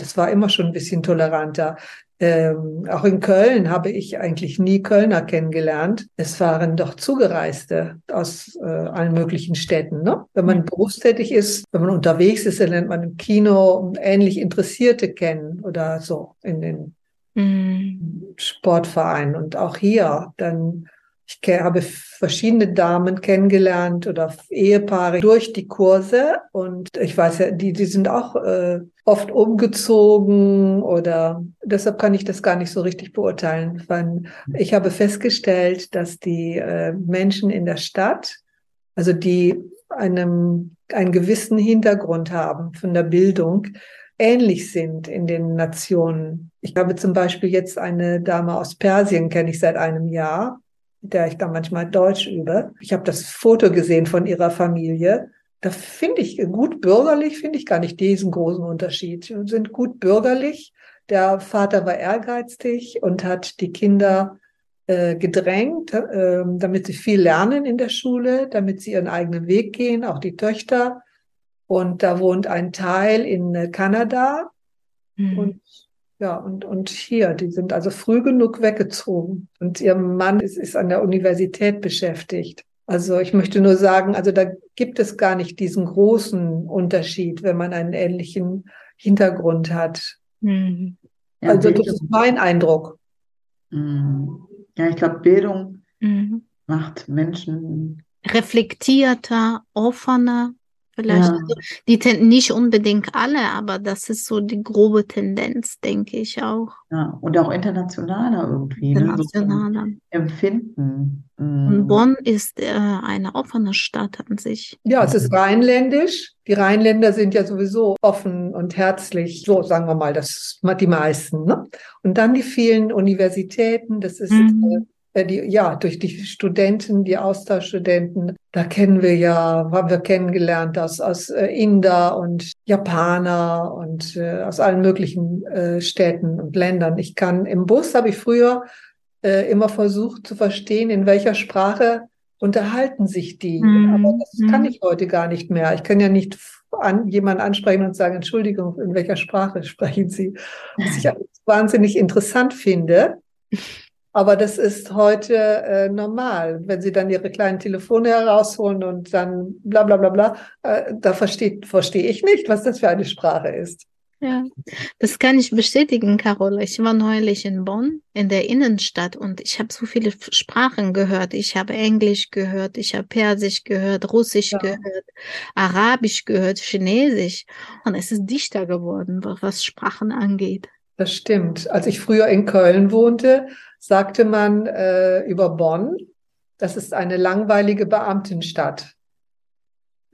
Das war immer schon ein bisschen toleranter. Ähm, auch in Köln habe ich eigentlich nie Kölner kennengelernt. Es waren doch Zugereiste aus äh, allen möglichen Städten. Ne? Wenn man berufstätig ist, wenn man unterwegs ist, dann lernt man im Kino ähnlich Interessierte kennen oder so in den Hm. Sportverein und auch hier dann ich habe verschiedene Damen kennengelernt oder Ehepaare durch die Kurse und ich weiß ja, die, die sind auch äh, oft umgezogen oder deshalb kann ich das gar nicht so richtig beurteilen. Ich habe festgestellt, dass die äh, Menschen in der Stadt, also die einem einen gewissen Hintergrund haben von der Bildung, ähnlich sind in den Nationen. Ich habe zum Beispiel jetzt eine Dame aus Persien, kenne ich seit einem Jahr, der ich da manchmal Deutsch übe. Ich habe das Foto gesehen von ihrer Familie. Da finde ich gut bürgerlich, finde ich gar nicht diesen großen Unterschied. Sie sind gut bürgerlich. Der Vater war ehrgeizig und hat die Kinder äh, gedrängt, äh, damit sie viel lernen in der Schule, damit sie ihren eigenen Weg gehen, auch die Töchter. Und da wohnt ein Teil in äh, Kanada Hm. und ja, und, und hier, die sind also früh genug weggezogen. Und ihr Mann ist, ist an der Universität beschäftigt. Also ich möchte nur sagen, also da gibt es gar nicht diesen großen Unterschied, wenn man einen ähnlichen Hintergrund hat. Hm. Ja, Also das Bildung, ist mein Eindruck. mm, ja, ich glaube, Bildung Hm. macht Menschen, Reflektierter, offener, vielleicht. Ja. Also, die ten nicht unbedingt alle, aber das ist so die grobe Tendenz, denke ich auch. ja, und auch internationaler irgendwie, ne? So Internationaler. Empfinden. Und Mm, Bonn ist äh, eine offene Stadt an sich. Ja, es ist rheinländisch. Die Rheinländer sind ja sowieso offen und herzlich, so sagen wir mal, das die meisten. Ne? Und dann die vielen Universitäten, das ist Mhm. Äh, die, ja durch die Studenten, die Austauschstudenten, da kennen wir ja, haben wir kennengelernt aus, aus äh, Inder und Japaner und äh, aus allen möglichen äh, Städten und Ländern. Ich kann im Bus habe ich früher äh, immer versucht zu verstehen, in welcher Sprache unterhalten sich die. Mhm. Aber das kann Mhm. ich heute gar nicht mehr. Ich kann ja nicht an, jemanden ansprechen und sagen, Entschuldigung, in welcher Sprache sprechen Sie? Was ich wahnsinnig interessant finde. Aber das ist heute äh, normal. Wenn Sie dann Ihre kleinen Telefone herausholen und dann bla bla bla bla, äh, da verstehe ich nicht, was das für eine Sprache ist. Ja, das kann ich bestätigen, Carola. Ich war neulich in Bonn, in der Innenstadt, und ich habe so viele Sprachen gehört. Ich habe Englisch gehört, ich habe Persisch gehört, Russisch Ja. gehört, Arabisch gehört, Chinesisch. Und es ist dichter geworden, wa- was Sprachen angeht. Das stimmt. Als ich früher in Köln wohnte, sagte man äh, über Bonn, das ist eine langweilige Beamtenstadt.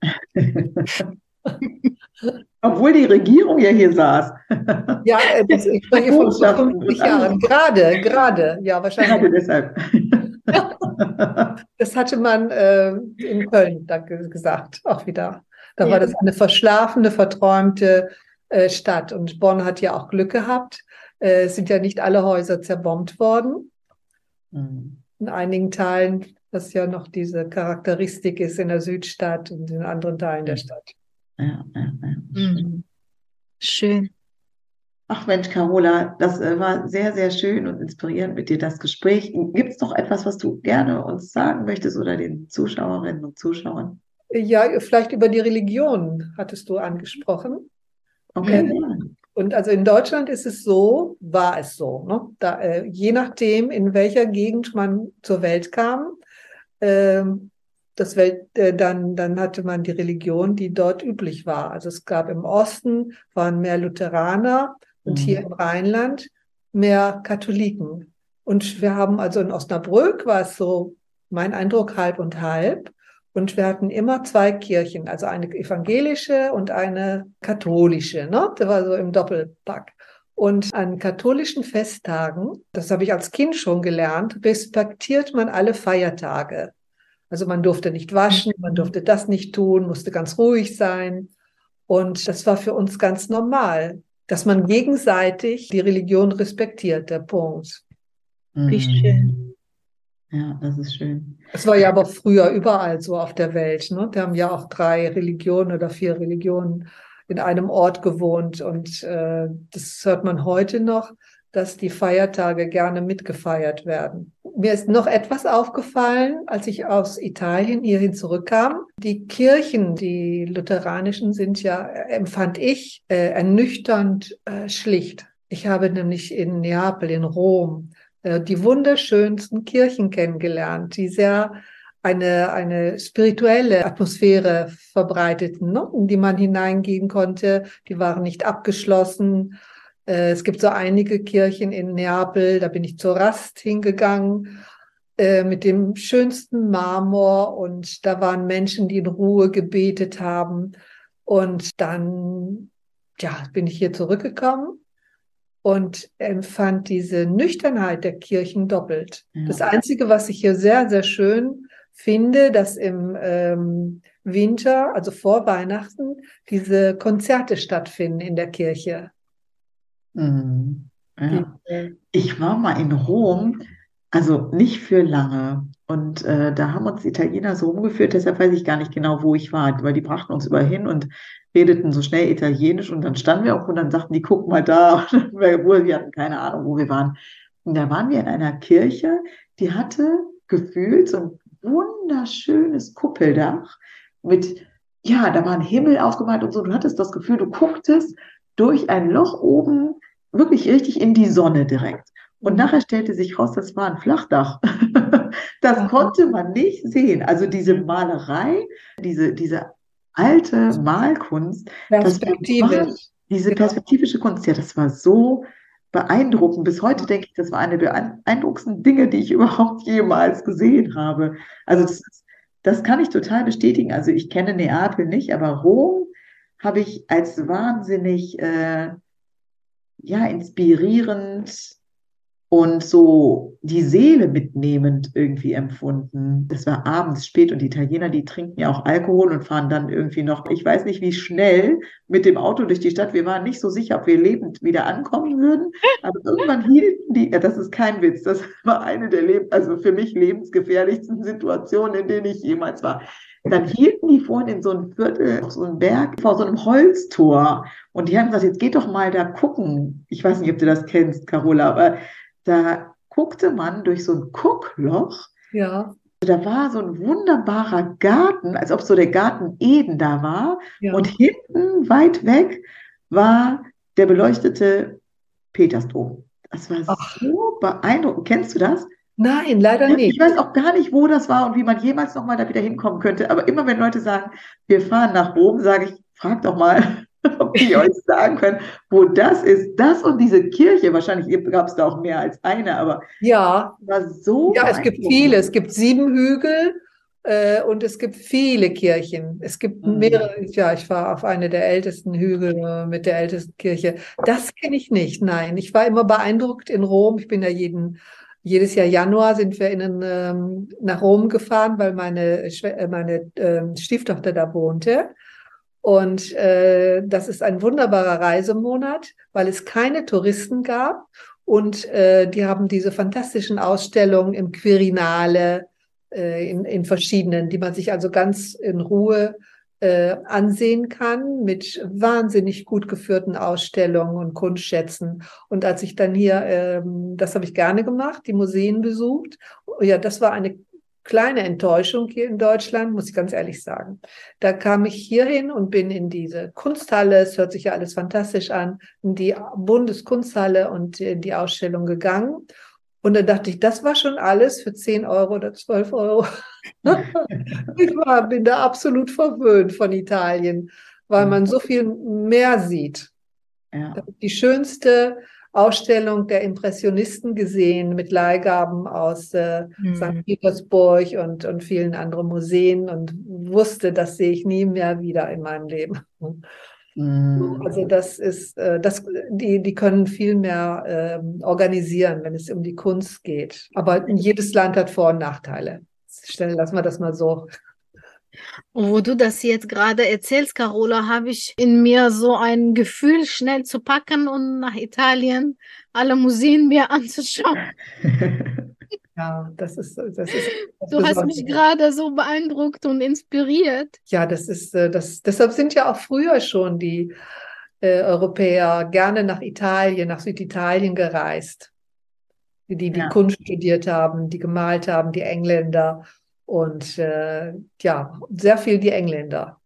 Obwohl die Regierung ja hier saß. Ja, äh, das, ich spreche von vor Botschaften 50 und Jahren. Gerade, gerade, ja, Gerade wahrscheinlich. deshalb. Das hatte man äh, in Köln gesagt, auch wieder. Da Ja. war das eine verschlafene, verträumte äh, Stadt. Und Bonn hat ja auch Glück gehabt. Äh, es sind ja nicht alle Häuser zerbombt worden. Mm, In einigen Teilen, was ja noch diese Charakteristik ist in der Südstadt und in anderen Teilen der Stadt. Ja, ja, ja. Mhm. Schön. Ach Mensch, Carola, das äh, war sehr, sehr schön und inspirierend mit dir, das Gespräch. Gibt es noch etwas, was du gerne uns sagen möchtest oder den Zuschauerinnen und Zuschauern? Ja, vielleicht über die Religion hattest du angesprochen. Okay. Und also in Deutschland ist es so, war es so, ne? da, äh, je nachdem, in welcher Gegend man zur Welt kam, äh, das Welt, äh, dann, dann hatte man die Religion, die dort üblich war. Also es gab im Osten waren mehr Lutheraner und Mhm. hier im Rheinland mehr Katholiken. Und wir haben also in Osnabrück war es so, mein Eindruck, halb und halb. Und wir hatten immer zwei Kirchen, also eine evangelische und eine katholische. Ne? Das war so im Doppelpack. Und an katholischen Festtagen, das habe ich als Kind schon gelernt, respektiert man alle Feiertage. Also man durfte nicht waschen, man durfte das nicht tun, musste ganz ruhig sein. Und das war für uns ganz normal, dass man gegenseitig die Religion respektiert, der Punkt. Wie Mhm. schön. Ja, das ist schön. Es war ja aber früher überall so auf der Welt. Ne? Wir haben ja auch drei Religionen oder vier Religionen in einem Ort gewohnt. Und äh, das hört man heute noch, dass die Feiertage gerne mitgefeiert werden. Mir ist noch etwas aufgefallen, als ich aus Italien hierhin zurückkam. Die Kirchen, die lutheranischen, sind ja, empfand ich, äh, ernüchternd äh, schlicht. Ich habe nämlich in Neapel, in Rom, äh, die wunderschönsten Kirchen kennengelernt, die sehr eine, eine spirituelle Atmosphäre verbreiteten, ne? in die man hineingehen konnte. Die waren nicht abgeschlossen. Äh, Es gibt so einige Kirchen in Neapel, da bin ich zur Rast hingegangen äh, mit dem schönsten Marmor und da waren Menschen, die in Ruhe gebetet haben. Und dann, ja, bin ich hier zurückgekommen und empfand diese Nüchternheit der Kirchen doppelt. Ja. Das Einzige, was ich hier sehr, sehr schön finde, dass im ähm, Winter, also vor Weihnachten, diese Konzerte stattfinden in der Kirche. Mhm. Ja. Die, Ich war mal in Rom, also nicht für lange. Und äh, da haben uns Italiener so rumgeführt, deshalb weiß ich gar nicht genau, wo ich war, weil die brachten uns überall hin und redeten so schnell Italienisch und dann standen wir auch und dann sagten die, guck mal da. Und wir, wir hatten keine Ahnung, wo wir waren. Und da waren wir in einer Kirche, die hatte gefühlt so ein wunderschönes Kuppeldach mit, ja, da war ein Himmel aufgemalt und so. Du hattest das Gefühl, du gucktest durch ein Loch oben wirklich richtig in die Sonne direkt. Und nachher stellte sich raus, das war ein Flachdach. Das Aha. konnte man nicht sehen. Also diese Malerei, diese, diese alte Malkunst, Perspektive. diese Genau. perspektivische Kunst, ja, das war so beeindruckend. Bis heute denke ich, das war eine der beeindruckendsten Dinge, die ich überhaupt jemals gesehen habe. Also das, ist- das kann ich total bestätigen. Also ich kenne Neapel nicht, aber Rom habe ich als wahnsinnig äh, ja, inspirierend und so die Seele mitnehmend irgendwie empfunden. Das war abends spät und die Italiener, die trinken ja auch Alkohol und fahren dann irgendwie noch, ich weiß nicht wie schnell, mit dem Auto durch die Stadt. Wir waren nicht so sicher, ob wir lebend wieder ankommen würden, aber irgendwann hielten die, ja, das ist kein Witz, das war eine der, Leb also für mich lebensgefährlichsten Situationen, in denen ich jemals war. Dann hielten die vorhin in so einem Viertel, auf so einem Berg, vor so einem Holztor. Und die haben gesagt, jetzt geht doch mal da gucken. Ich weiß nicht, ob du das kennst, Carola, aber da guckte man durch so ein Guckloch. Ja, Da war so ein wunderbarer Garten, als ob so der Garten Eden da war. ja. Und hinten, weit weg, war der beleuchtete Petersdom. Das war Ach. so beeindruckend. Kennst du das? Nein, leider nicht. Ich weiß auch gar nicht, wo das war und wie man jemals nochmal da wieder hinkommen könnte. Aber immer wenn Leute sagen, wir fahren nach Rom, sage ich, frag doch mal, ob die euch sagen können, wo das ist. Das und diese Kirche, wahrscheinlich gab es da auch mehr als eine, aber Ja, war so ja, es gibt viele. Es gibt sieben Hügel äh, und es gibt viele Kirchen. Es gibt Mhm. mehrere. Ja, ich war auf eine der ältesten Hügel mit der ältesten Kirche. Das kenne ich nicht. Nein, ich war immer beeindruckt in Rom. Ich bin ja jeden, jedes Jahr Januar sind wir in, ähm, nach Rom gefahren, weil meine, äh, meine ähm, Stieftochter da wohnte. Und äh, das ist ein wunderbarer Reisemonat, weil es keine Touristen gab. Und äh, die haben diese fantastischen Ausstellungen im Quirinale, äh, in, in verschiedenen, die man sich also ganz in Ruhe äh, ansehen kann mit wahnsinnig gut geführten Ausstellungen und Kunstschätzen. Und als ich dann hier, ähm, das habe ich gerne gemacht, die Museen besucht, ja, das war eine kleine Enttäuschung hier in Deutschland, muss ich ganz ehrlich sagen. Da kam ich hierhin und bin in diese Kunsthalle, es hört sich ja alles fantastisch an, in die Bundeskunsthalle und in die Ausstellung gegangen. Und dann dachte ich, das war schon alles für 10 Euro oder 12 Euro. ich war, bin da absolut verwöhnt von Italien, weil man so viel mehr sieht. Ja. Die schönste Ausstellung der Impressionisten gesehen mit Leihgaben aus äh, mhm. St. Petersburg und, und vielen anderen Museen und wusste, das sehe ich nie mehr wieder in meinem Leben. Mhm. Also das ist, äh, das, die, die können viel mehr ähm, organisieren, wenn es um die Kunst geht. Aber jedes Land hat Vor- und Nachteile. Stellen, lassen wir das mal so. Und wo du das jetzt gerade erzählst, Carola, habe ich in mir so ein Gefühl, schnell zu packen und nach Italien alle Museen mir anzuschauen. Ja, das ist, das ist. Das du hast mich gerade so beeindruckt und inspiriert. Ja, das ist, äh, das, deshalb sind ja auch früher schon die äh, Europäer gerne nach Italien, nach Süditalien gereist. Die, die ja. Kunst studiert haben, die gemalt haben, die Engländer und äh, ja, sehr viel die Engländer.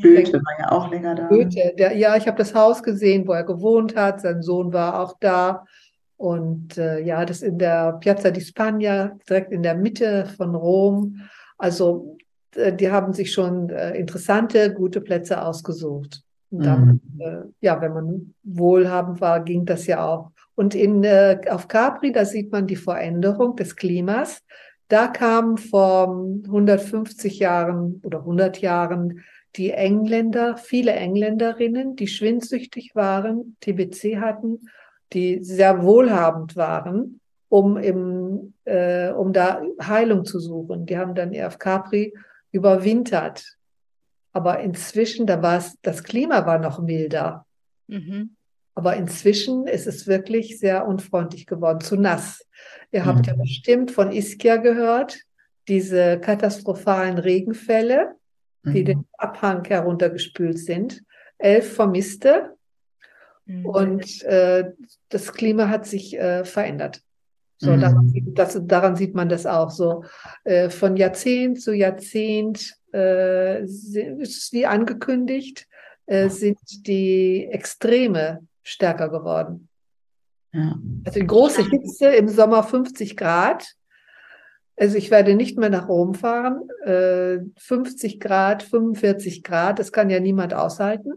Goethe war ja auch länger da. Goethe, der, ja, ich habe das Haus gesehen, wo er gewohnt hat. Sein Sohn war auch da. Und äh, ja, das in der Piazza di Spagna, direkt in der Mitte von Rom. Also äh, die haben sich schon äh, interessante, gute Plätze ausgesucht. Und dann, mhm. Äh, ja, wenn man wohlhabend war, ging das ja auch. Und in, äh, auf Capri, da sieht man die Veränderung des Klimas. Da kamen vor 150 Jahren oder 100 Jahren die Engländer, viele Engländerinnen, die schwindsüchtig waren, TBC hatten, die sehr wohlhabend waren, um, im, äh, um da Heilung zu suchen. Die haben dann auf Capri überwintert. Aber inzwischen, da war es, das Klima war noch milder. Mhm. Aber inzwischen ist es wirklich sehr unfreundlich geworden, zu nass. Ihr mhm. habt ja bestimmt von Ischia gehört, diese katastrophalen Regenfälle, die mhm. den Abhang heruntergespült sind. Elf Vermisste. Mhm. Und äh, das Klima hat sich äh, verändert. So, mhm. daran, das, daran, sieht man das auch so. Äh, von Jahrzehnt zu Jahrzehnt äh, ist es wie angekündigt, äh, sind die Extreme stärker geworden. Ja. Also die große Hitze im Sommer 50 Grad. Also ich werde nicht mehr nach Rom fahren. Äh, 50 Grad, 45 Grad, das kann ja niemand aushalten.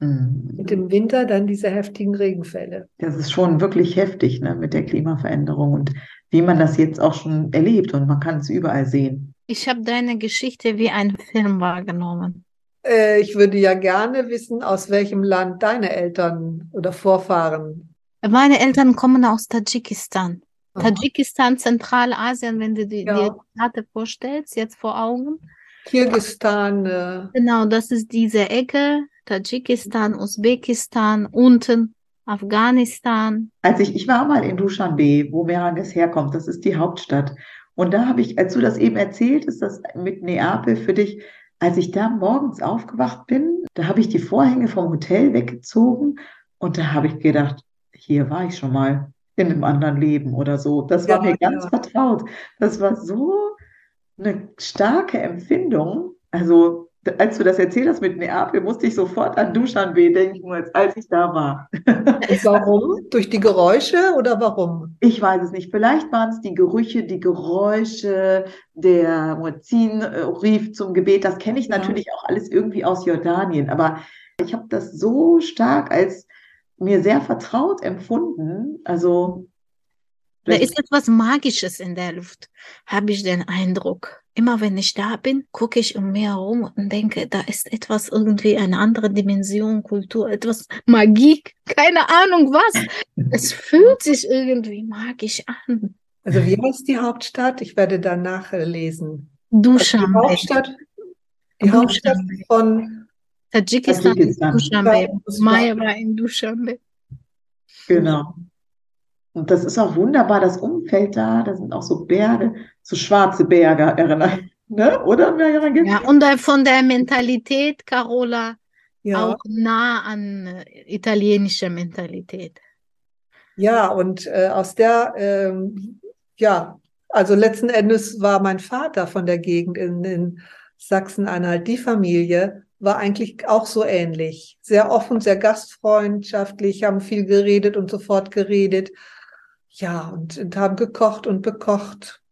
Mhm. Mit dem Winter dann diese heftigen Regenfälle. Das ist schon wirklich heftig ne, mit der Klimaveränderung und wie man das jetzt auch schon erlebt und man kann es überall sehen. Ich habe deine Geschichte wie einen Film wahrgenommen. Äh, ich würde ja gerne wissen, aus welchem Land deine Eltern oder Vorfahren. Meine Eltern kommen aus Tadschikistan. Aha. Tadschikistan, Zentralasien, wenn du dir ja. die Karte vorstellst, jetzt vor Augen. Kirgistan. Äh. Genau, das ist diese Ecke. Tadschikistan, Usbekistan, unten Afghanistan. Als ich, ich war mal in Dushanbe, wo Meranges herkommt, das ist die Hauptstadt. Und da habe ich, als du das eben erzählt, ist das mit Neapel für dich als ich da morgens aufgewacht bin, da habe ich die Vorhänge vom Hotel weggezogen und da habe ich gedacht, hier war ich schon mal in einem anderen Leben oder so. Das war ja, mir ganz ja. vertraut. Das war so eine starke Empfindung. Also als du das erzählt hast mit Neapel, musste ich sofort an Duschanbe denken, als ich da war. warum? Durch die Geräusche oder warum? Ich weiß es nicht. Vielleicht waren es die Gerüche, die Geräusche, der Muezzin äh, rief zum Gebet. Das kenne ich ja. natürlich auch alles irgendwie aus Jordanien. Aber ich habe das so stark als mir sehr vertraut empfunden. Also da ist etwas Magisches in der Luft, habe ich den Eindruck. Immer wenn ich da bin, gucke ich um mich herum und denke, da ist etwas irgendwie eine andere Dimension, Kultur, etwas Magie, keine Ahnung was. es fühlt sich irgendwie magisch an. Also wie heißt die Hauptstadt? Ich werde danach lesen. Dushanbe. Also die Hauptstadt, die Hauptstadt von Tadschikistan, Tadschikistan. Dushanbe. Maya war in Dushanbe. Genau. Und das ist auch wunderbar, das Umfeld da, da sind auch so Berge, so schwarze Berge, erinnere Ne? Oder? Ja, und äh, von der Mentalität, Carola, Ja, auch nah an äh, italienischer Mentalität. ja, und äh, aus der, ähm, ja, also letzten Endes war mein Vater von der Gegend in, in Sachsen-Anhalt, die Familie war eigentlich auch so ähnlich. Sehr offen, sehr gastfreundschaftlich, haben viel geredet und sofort geredet. Ja, und, und haben gekocht und bekocht.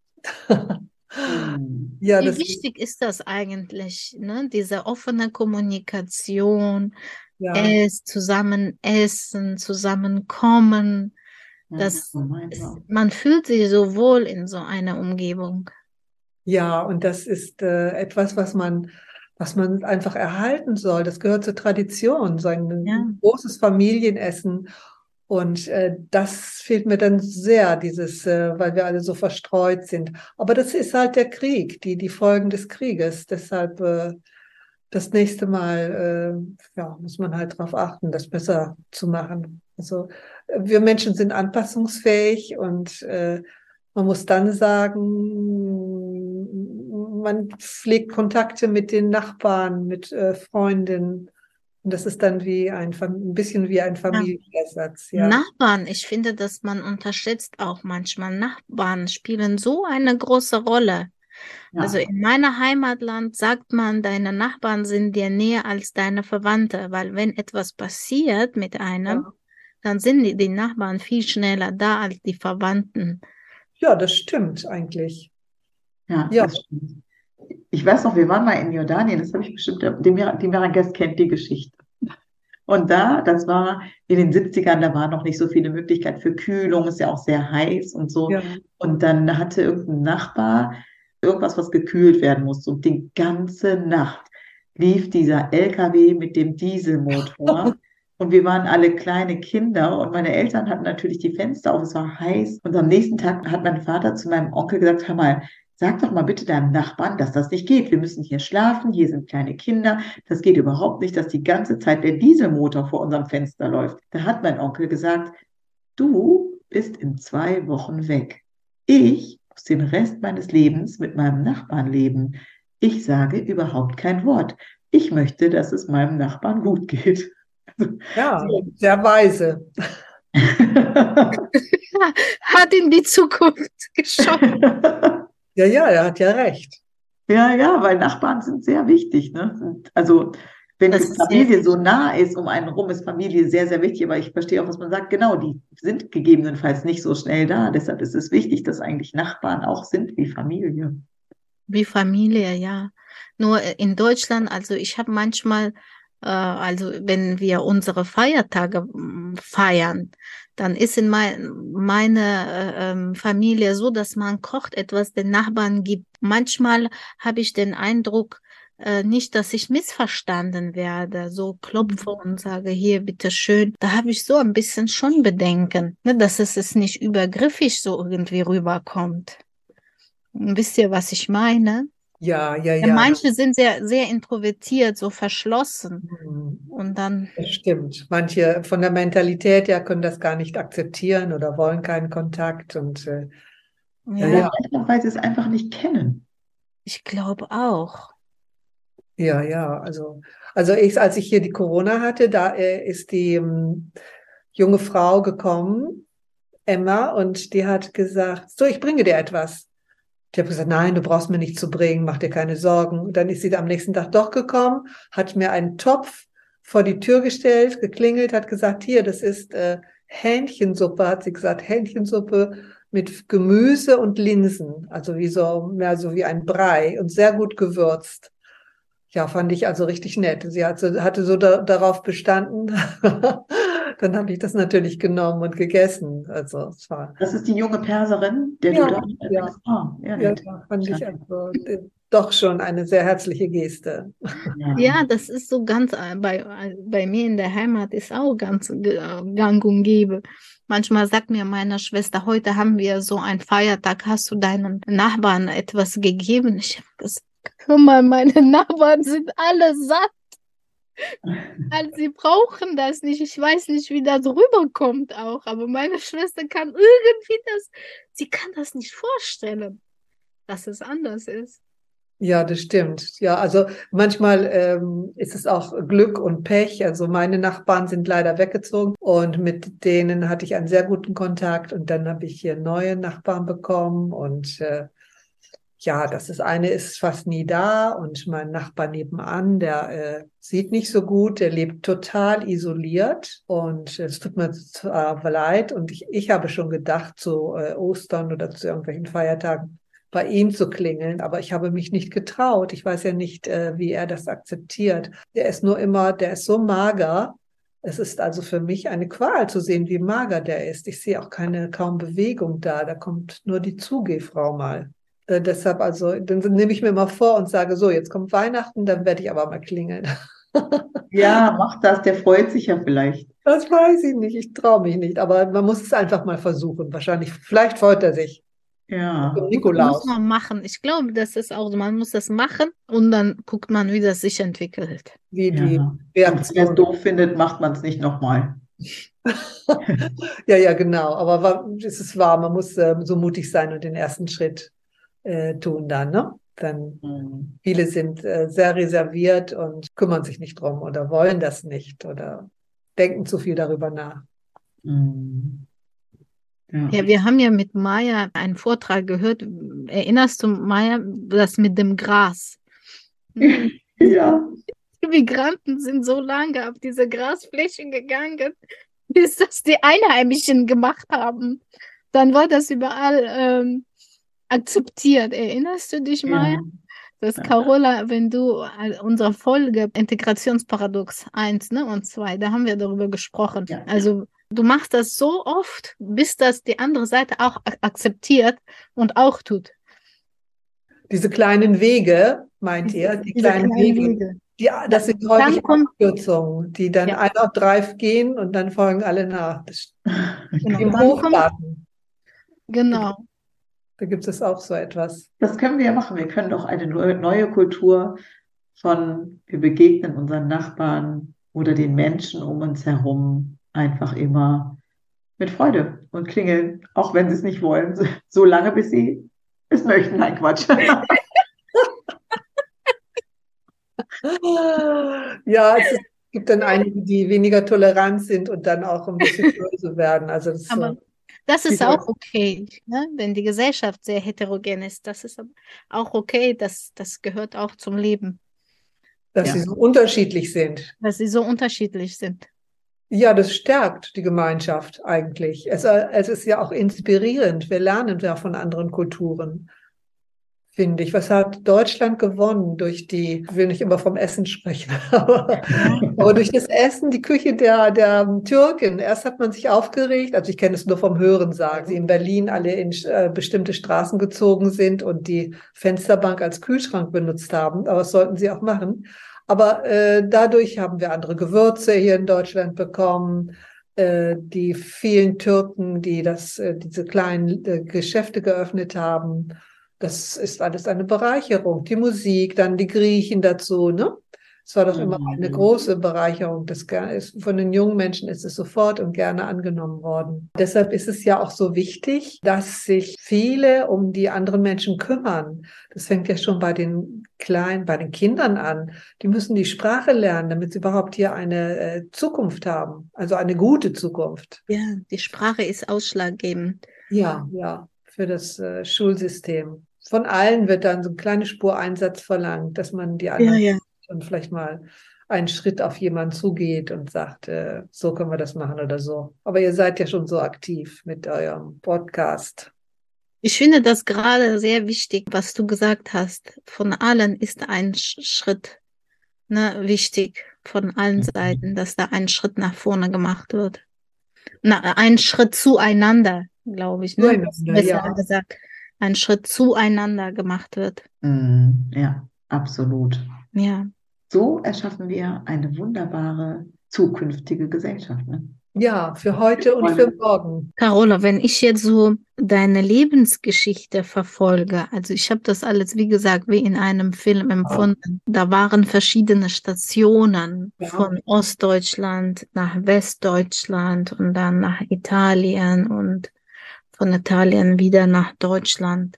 Hm. Ja, Wie das, wichtig ist das eigentlich, ne? Diese offene Kommunikation, ja, es, zusammen essen, zusammenkommen. Ja, Das, auch. man fühlt sich so wohl in so einer Umgebung. ja, und das ist äh, etwas, was man, was man einfach erhalten soll. Das gehört zur Tradition, so ein Ja. großes Familienessen. Und äh, das fehlt mir dann sehr, dieses, äh, weil wir alle so verstreut sind. Aber das ist halt der Krieg, die, die Folgen des Krieges. Deshalb äh, das nächste Mal äh, ja, muss man halt darauf achten, das besser zu machen. Also wir Menschen sind anpassungsfähig und äh, man muss dann sagen, man pflegt Kontakte mit den Nachbarn, mit äh, Freunden. Und das ist dann wie ein, ein bisschen wie ein Familienersatz, ja. Nachbarn, ich finde, dass man unterschätzt auch manchmal. Nachbarn spielen so eine große Rolle. Ja. Also in meiner Heimatland sagt man, deine Nachbarn sind dir näher als deine Verwandte, weil wenn etwas passiert mit einem, Ja. dann sind die, die Nachbarn viel schneller da als die Verwandten. Ja, das stimmt eigentlich. Ja, Ja. das stimmt. Ich weiß noch, wir waren mal in Jordanien, das habe ich bestimmt, die, die Miragest kennt die Geschichte. Und da, das war in den 70ern, da war noch nicht so viele Möglichkeiten für Kühlung, ist ja auch sehr heiß und so. Ja. Und dann hatte irgendein Nachbar irgendwas, was gekühlt werden musste. Und die ganze Nacht lief dieser LKW mit dem Dieselmotor. Und wir waren alle kleine Kinder und meine Eltern hatten natürlich die Fenster auf, es war heiß. Und am nächsten Tag hat mein Vater zu meinem Onkel gesagt, hör mal, sag doch mal bitte deinem Nachbarn, dass das nicht geht. Wir müssen hier schlafen, hier sind kleine Kinder. Das geht überhaupt nicht, dass die ganze Zeit der Dieselmotor vor unserem Fenster läuft. Da hat mein Onkel gesagt, du bist in zwei Wochen weg. Ich muss den Rest meines Lebens mit meinem Nachbarn leben. Ich sage überhaupt kein Wort. Ich möchte, dass es meinem Nachbarn gut geht. Ja, sehr weise. Hat in die Zukunft geschaut. Ja, ja, er hat ja recht. Ja, ja, weil Nachbarn sind sehr wichtig, ne? Also, wenn Das die Familie so nah ist, um einen rum, ist Familie sehr, sehr wichtig. Aber ich verstehe auch, was man sagt. Genau, die sind gegebenenfalls nicht so schnell da. Deshalb ist es wichtig, dass eigentlich Nachbarn auch sind wie Familie. Wie Familie, ja. Nur äh, in Deutschland, also ich habe manchmal, äh, also wenn wir unsere Feiertage mm, feiern, dann ist in mein, meine äh, ähm, Familie so, dass man kocht etwas den Nachbarn gibt. Manchmal habe ich den Eindruck, äh, nicht, dass ich missverstanden werde, so klopfe und sage, hier, bitteschön. Da habe ich so ein bisschen schon Bedenken, ne, dass es, es nicht übergriffig so irgendwie rüberkommt. Wisst ihr, was ich meine? Ja, ja, Ja, ja. manche sind sehr, sehr introvertiert, so verschlossen. Hm, Und dann, Das stimmt. Manche von der Mentalität her können das gar nicht akzeptieren oder wollen keinen Kontakt. Und äh, ja, Ja, ja. Weil sie es einfach nicht kennen. ich glaube auch. ja, ja, also, also ich, als ich hier die Corona hatte, da äh, ist die ähm, junge Frau gekommen, Emma, und die hat gesagt, so, ich bringe dir etwas. Ich habe gesagt, nein, du brauchst mir nichts zu bringen, mach dir keine Sorgen. Und dann ist sie am nächsten Tag doch gekommen, hat mir einen Topf vor die Tür gestellt, geklingelt, hat gesagt, hier, das ist äh, Hähnchensuppe, hat sie gesagt, Hähnchensuppe mit Gemüse und Linsen, also wie so, mehr so wie ein Brei und sehr gut gewürzt. Ja, fand ich also richtig nett. Sie hat so, hatte so da, darauf bestanden. Dann habe ich das natürlich genommen und gegessen. Also es war Das ist die junge Perserin, der Ja, du da ja. Ah, ja, Ja, fand ich also äh, doch schon eine sehr herzliche Geste. Ja, das ist so ganz, äh, bei, äh, bei mir in der Heimat ist auch ganz gang und gäbe. Manchmal sagt mir meine Schwester, heute haben wir so einen Feiertag, hast du deinen Nachbarn etwas gegeben? Ich habe gesagt, hör mal, meine Nachbarn sind alle satt. Also sie brauchen das nicht. Ich weiß nicht, wie das rüberkommt auch, aber meine Schwester kann irgendwie das, sie kann das nicht vorstellen, dass es anders ist. Ja, das stimmt. Ja, also manchmal ähm, ist es auch Glück und Pech. Also meine Nachbarn sind leider weggezogen und mit denen hatte ich einen sehr guten Kontakt und dann habe ich hier neue Nachbarn bekommen und äh, ja, das ist eine ist fast nie da und mein Nachbar nebenan, der äh, sieht nicht so gut, der lebt total isoliert und es tut mir äh, leid und ich, ich habe schon gedacht zu äh, Ostern oder zu irgendwelchen Feiertagen bei ihm zu klingeln, aber ich habe mich nicht getraut. Ich weiß ja nicht, äh, wie er das akzeptiert. Der ist nur immer, der ist so mager. Es ist also für mich eine Qual zu sehen, wie mager der ist. Ich sehe auch keine kaum Bewegung da. Da kommt nur die Zugehfrau mal. Äh, deshalb also, dann nehme ich mir mal vor und sage so, jetzt kommt Weihnachten, dann werde ich aber mal klingeln. ja, mach das, der freut sich ja vielleicht. Das weiß ich nicht, ich traue mich nicht, aber man muss es einfach mal versuchen. Wahrscheinlich, vielleicht freut er sich. Ja. Nikolaus. Muss man machen. Ich glaube, das ist auch so, man muss das machen und dann guckt man, wie das sich entwickelt. Wie die ja. Wenn es doof findet, macht man es nicht nochmal. ja, ja, genau. Aber es ist wahr, man muss äh, so mutig sein und den ersten Schritt äh, tun dann, ne? Dann mhm. viele sind äh, sehr reserviert und kümmern sich nicht drum oder wollen das nicht oder denken zu viel darüber nach. Mhm. Ja. ja, wir haben ja mit Maya einen Vortrag gehört. Erinnerst du, Maya, das mit dem Gras? ja. Die Migranten sind so lange auf diese Grasflächen gegangen, bis das die Einheimischen gemacht haben. Dann war das überall ähm, akzeptiert. Erinnerst du dich, Maya? Ja. Das Carola, wenn du äh, unsere Folge Integrationsparadox 1 ne, und 2, da haben wir darüber gesprochen. Ja. Also Du machst das so oft, bis das die andere Seite auch akzeptiert und auch tut. Diese kleinen Wege, meint ihr? Die kleinen, kleinen Wege. Wege. Die, das sind häufig Abkürzungen, die dann ja. einer drei gehen und dann folgen alle nach. Genau. Im Hochgarten. Genau. Da gibt es auch so etwas. Das können wir ja machen. Wir können doch eine neue Kultur von, wir begegnen unseren Nachbarn oder den Menschen um uns herum einfach immer mit Freude und klingeln, auch wenn sie es nicht wollen, so lange, bis sie es möchten. Nein, Quatsch. ja, es gibt dann einige, die weniger tolerant sind und dann auch ein bisschen böse werden. Also das, aber das ist auch okay, ne? wenn die Gesellschaft sehr heterogen ist. Das ist auch okay, das, das gehört auch zum Leben. Dass ja. sie so unterschiedlich sind. Dass sie so unterschiedlich sind. Ja, das stärkt die Gemeinschaft eigentlich. Es, es ist ja auch inspirierend. Wir lernen ja von anderen Kulturen, finde ich. Was hat Deutschland gewonnen durch die, ich will nicht immer vom Essen sprechen, aber, aber durch das Essen, die Küche der, der Türken. Erst hat man sich aufgeregt, also ich kenne es nur vom Hören sagen, sie in Berlin alle in äh, bestimmte Straßen gezogen sind und die Fensterbank als Kühlschrank benutzt haben. Aber was sollten sie auch machen? Aber äh, dadurch haben wir andere Gewürze hier in Deutschland bekommen. Äh, die vielen Türken, die das, äh, diese kleinen äh, Geschäfte geöffnet haben, das ist alles eine Bereicherung. Die Musik, dann die Griechen dazu, ne? Es war doch immer eine mhm. große Bereicherung. Das ist, von den jungen Menschen ist es sofort und gerne angenommen worden. Deshalb ist es ja auch so wichtig, dass sich viele um die anderen Menschen kümmern. Das fängt ja schon bei den Kleinen, bei den Kindern an. Die müssen die Sprache lernen, damit sie überhaupt hier eine äh, Zukunft haben. Also eine gute Zukunft. Ja, die Sprache ist ausschlaggebend. Ja, ja, für das äh, Schulsystem von allen wird dann so ein kleiner Spureinsatz verlangt, dass man die anderen ja, ja und vielleicht mal einen Schritt auf jemanden zugeht und sagt, äh, so können wir das machen oder so. Aber ihr seid ja schon so aktiv mit eurem Podcast. Ich finde das gerade sehr wichtig, was du gesagt hast. Von allen ist ein Schritt ne, wichtig, von allen mhm. Seiten, dass da ein Schritt nach vorne gemacht wird. Na, ein Schritt zueinander, glaube ich. Ne? Besser ja. gesagt, ein Schritt zueinander gemacht wird. Mhm. Ja, absolut. Ja. So erschaffen wir eine wunderbare zukünftige Gesellschaft. Ne? Ja, für heute und für morgen. Carola, wenn ich jetzt so deine Lebensgeschichte verfolge, also ich habe das alles, wie gesagt, wie in einem Film empfunden. Da waren verschiedene Stationen ja. von Ostdeutschland nach Westdeutschland und dann nach Italien und von Italien wieder nach Deutschland.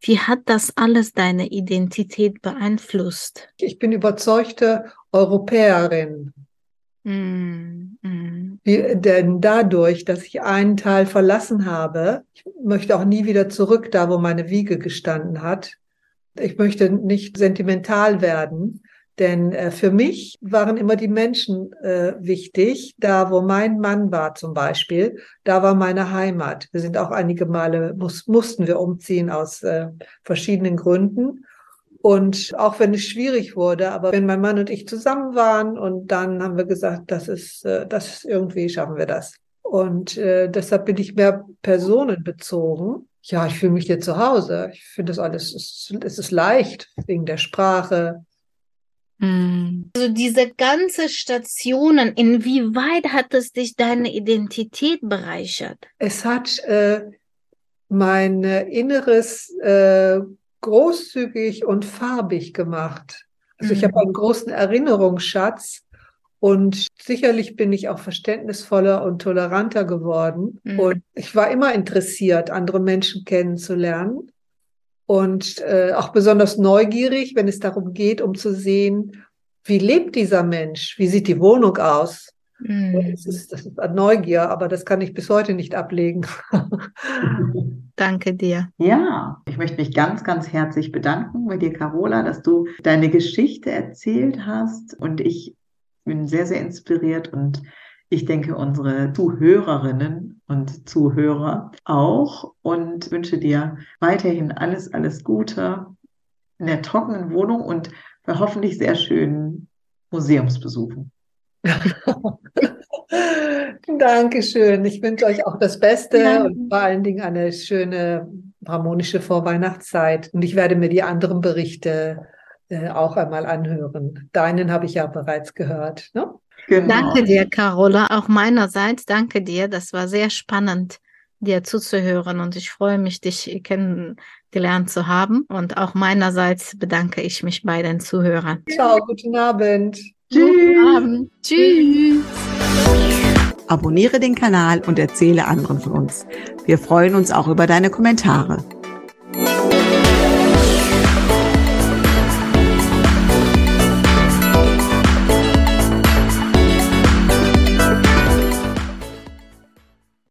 Wie hat das alles deine Identität beeinflusst? Ich bin überzeugte Europäerin. Mm, mm. Wie, denn dadurch, dass ich einen Teil verlassen habe, ich möchte auch nie wieder zurück, da wo meine Wiege gestanden hat. Ich möchte nicht sentimental werden, denn äh, für mich waren immer die Menschen äh, wichtig. Da, wo mein Mann war zum Beispiel, da war meine Heimat. Wir sind auch einige Male, muss, mussten wir umziehen aus äh, verschiedenen Gründen. Und auch wenn es schwierig wurde, aber wenn mein Mann und ich zusammen waren und dann haben wir gesagt, das ist, äh, das ist irgendwie schaffen wir das. Und äh, deshalb bin ich mehr personenbezogen. Ja, ich fühle mich hier zu Hause. Ich finde das alles, es, es ist leicht wegen der Sprache, hm. Also diese ganze Stationen, inwieweit hat es dich deine Identität bereichert? Es hat äh, mein Inneres äh, großzügig und farbig gemacht. Also mhm. ich habe einen großen Erinnerungsschatz und sicherlich bin ich auch verständnisvoller und toleranter geworden. Mhm. Und ich war immer interessiert, andere Menschen kennenzulernen und äh, auch besonders neugierig, wenn es darum geht, um zu sehen, wie lebt dieser Mensch, wie sieht die Wohnung aus. Mm. Das, ist, das ist Neugier, aber das kann ich bis heute nicht ablegen. Danke dir. Ja, ich möchte mich ganz, ganz herzlich bedanken bei dir, Carola, dass du deine Geschichte erzählt hast. Und ich bin sehr, sehr inspiriert und ich denke, unsere Zuhörerinnen und Zuhörer auch und wünsche dir weiterhin alles, alles Gute in der trockenen Wohnung und bei hoffentlich sehr schönen Museumsbesuchen. Dankeschön. Ich wünsche euch auch das Beste ja. und vor allen Dingen eine schöne, harmonische Vorweihnachtszeit. Und ich werde mir die anderen Berichte äh, auch einmal anhören. Deinen habe ich ja bereits gehört. Ne? Genau. Danke dir, Carola. Auch meinerseits danke dir. Das war sehr spannend, dir zuzuhören und ich freue mich, dich kennengelernt zu haben. Und auch meinerseits bedanke ich mich bei den Zuhörern. Ciao, guten Abend. Tschüss. Guten Abend. Tschüss. Abonniere den Kanal und erzähle anderen von uns. Wir freuen uns auch über deine Kommentare.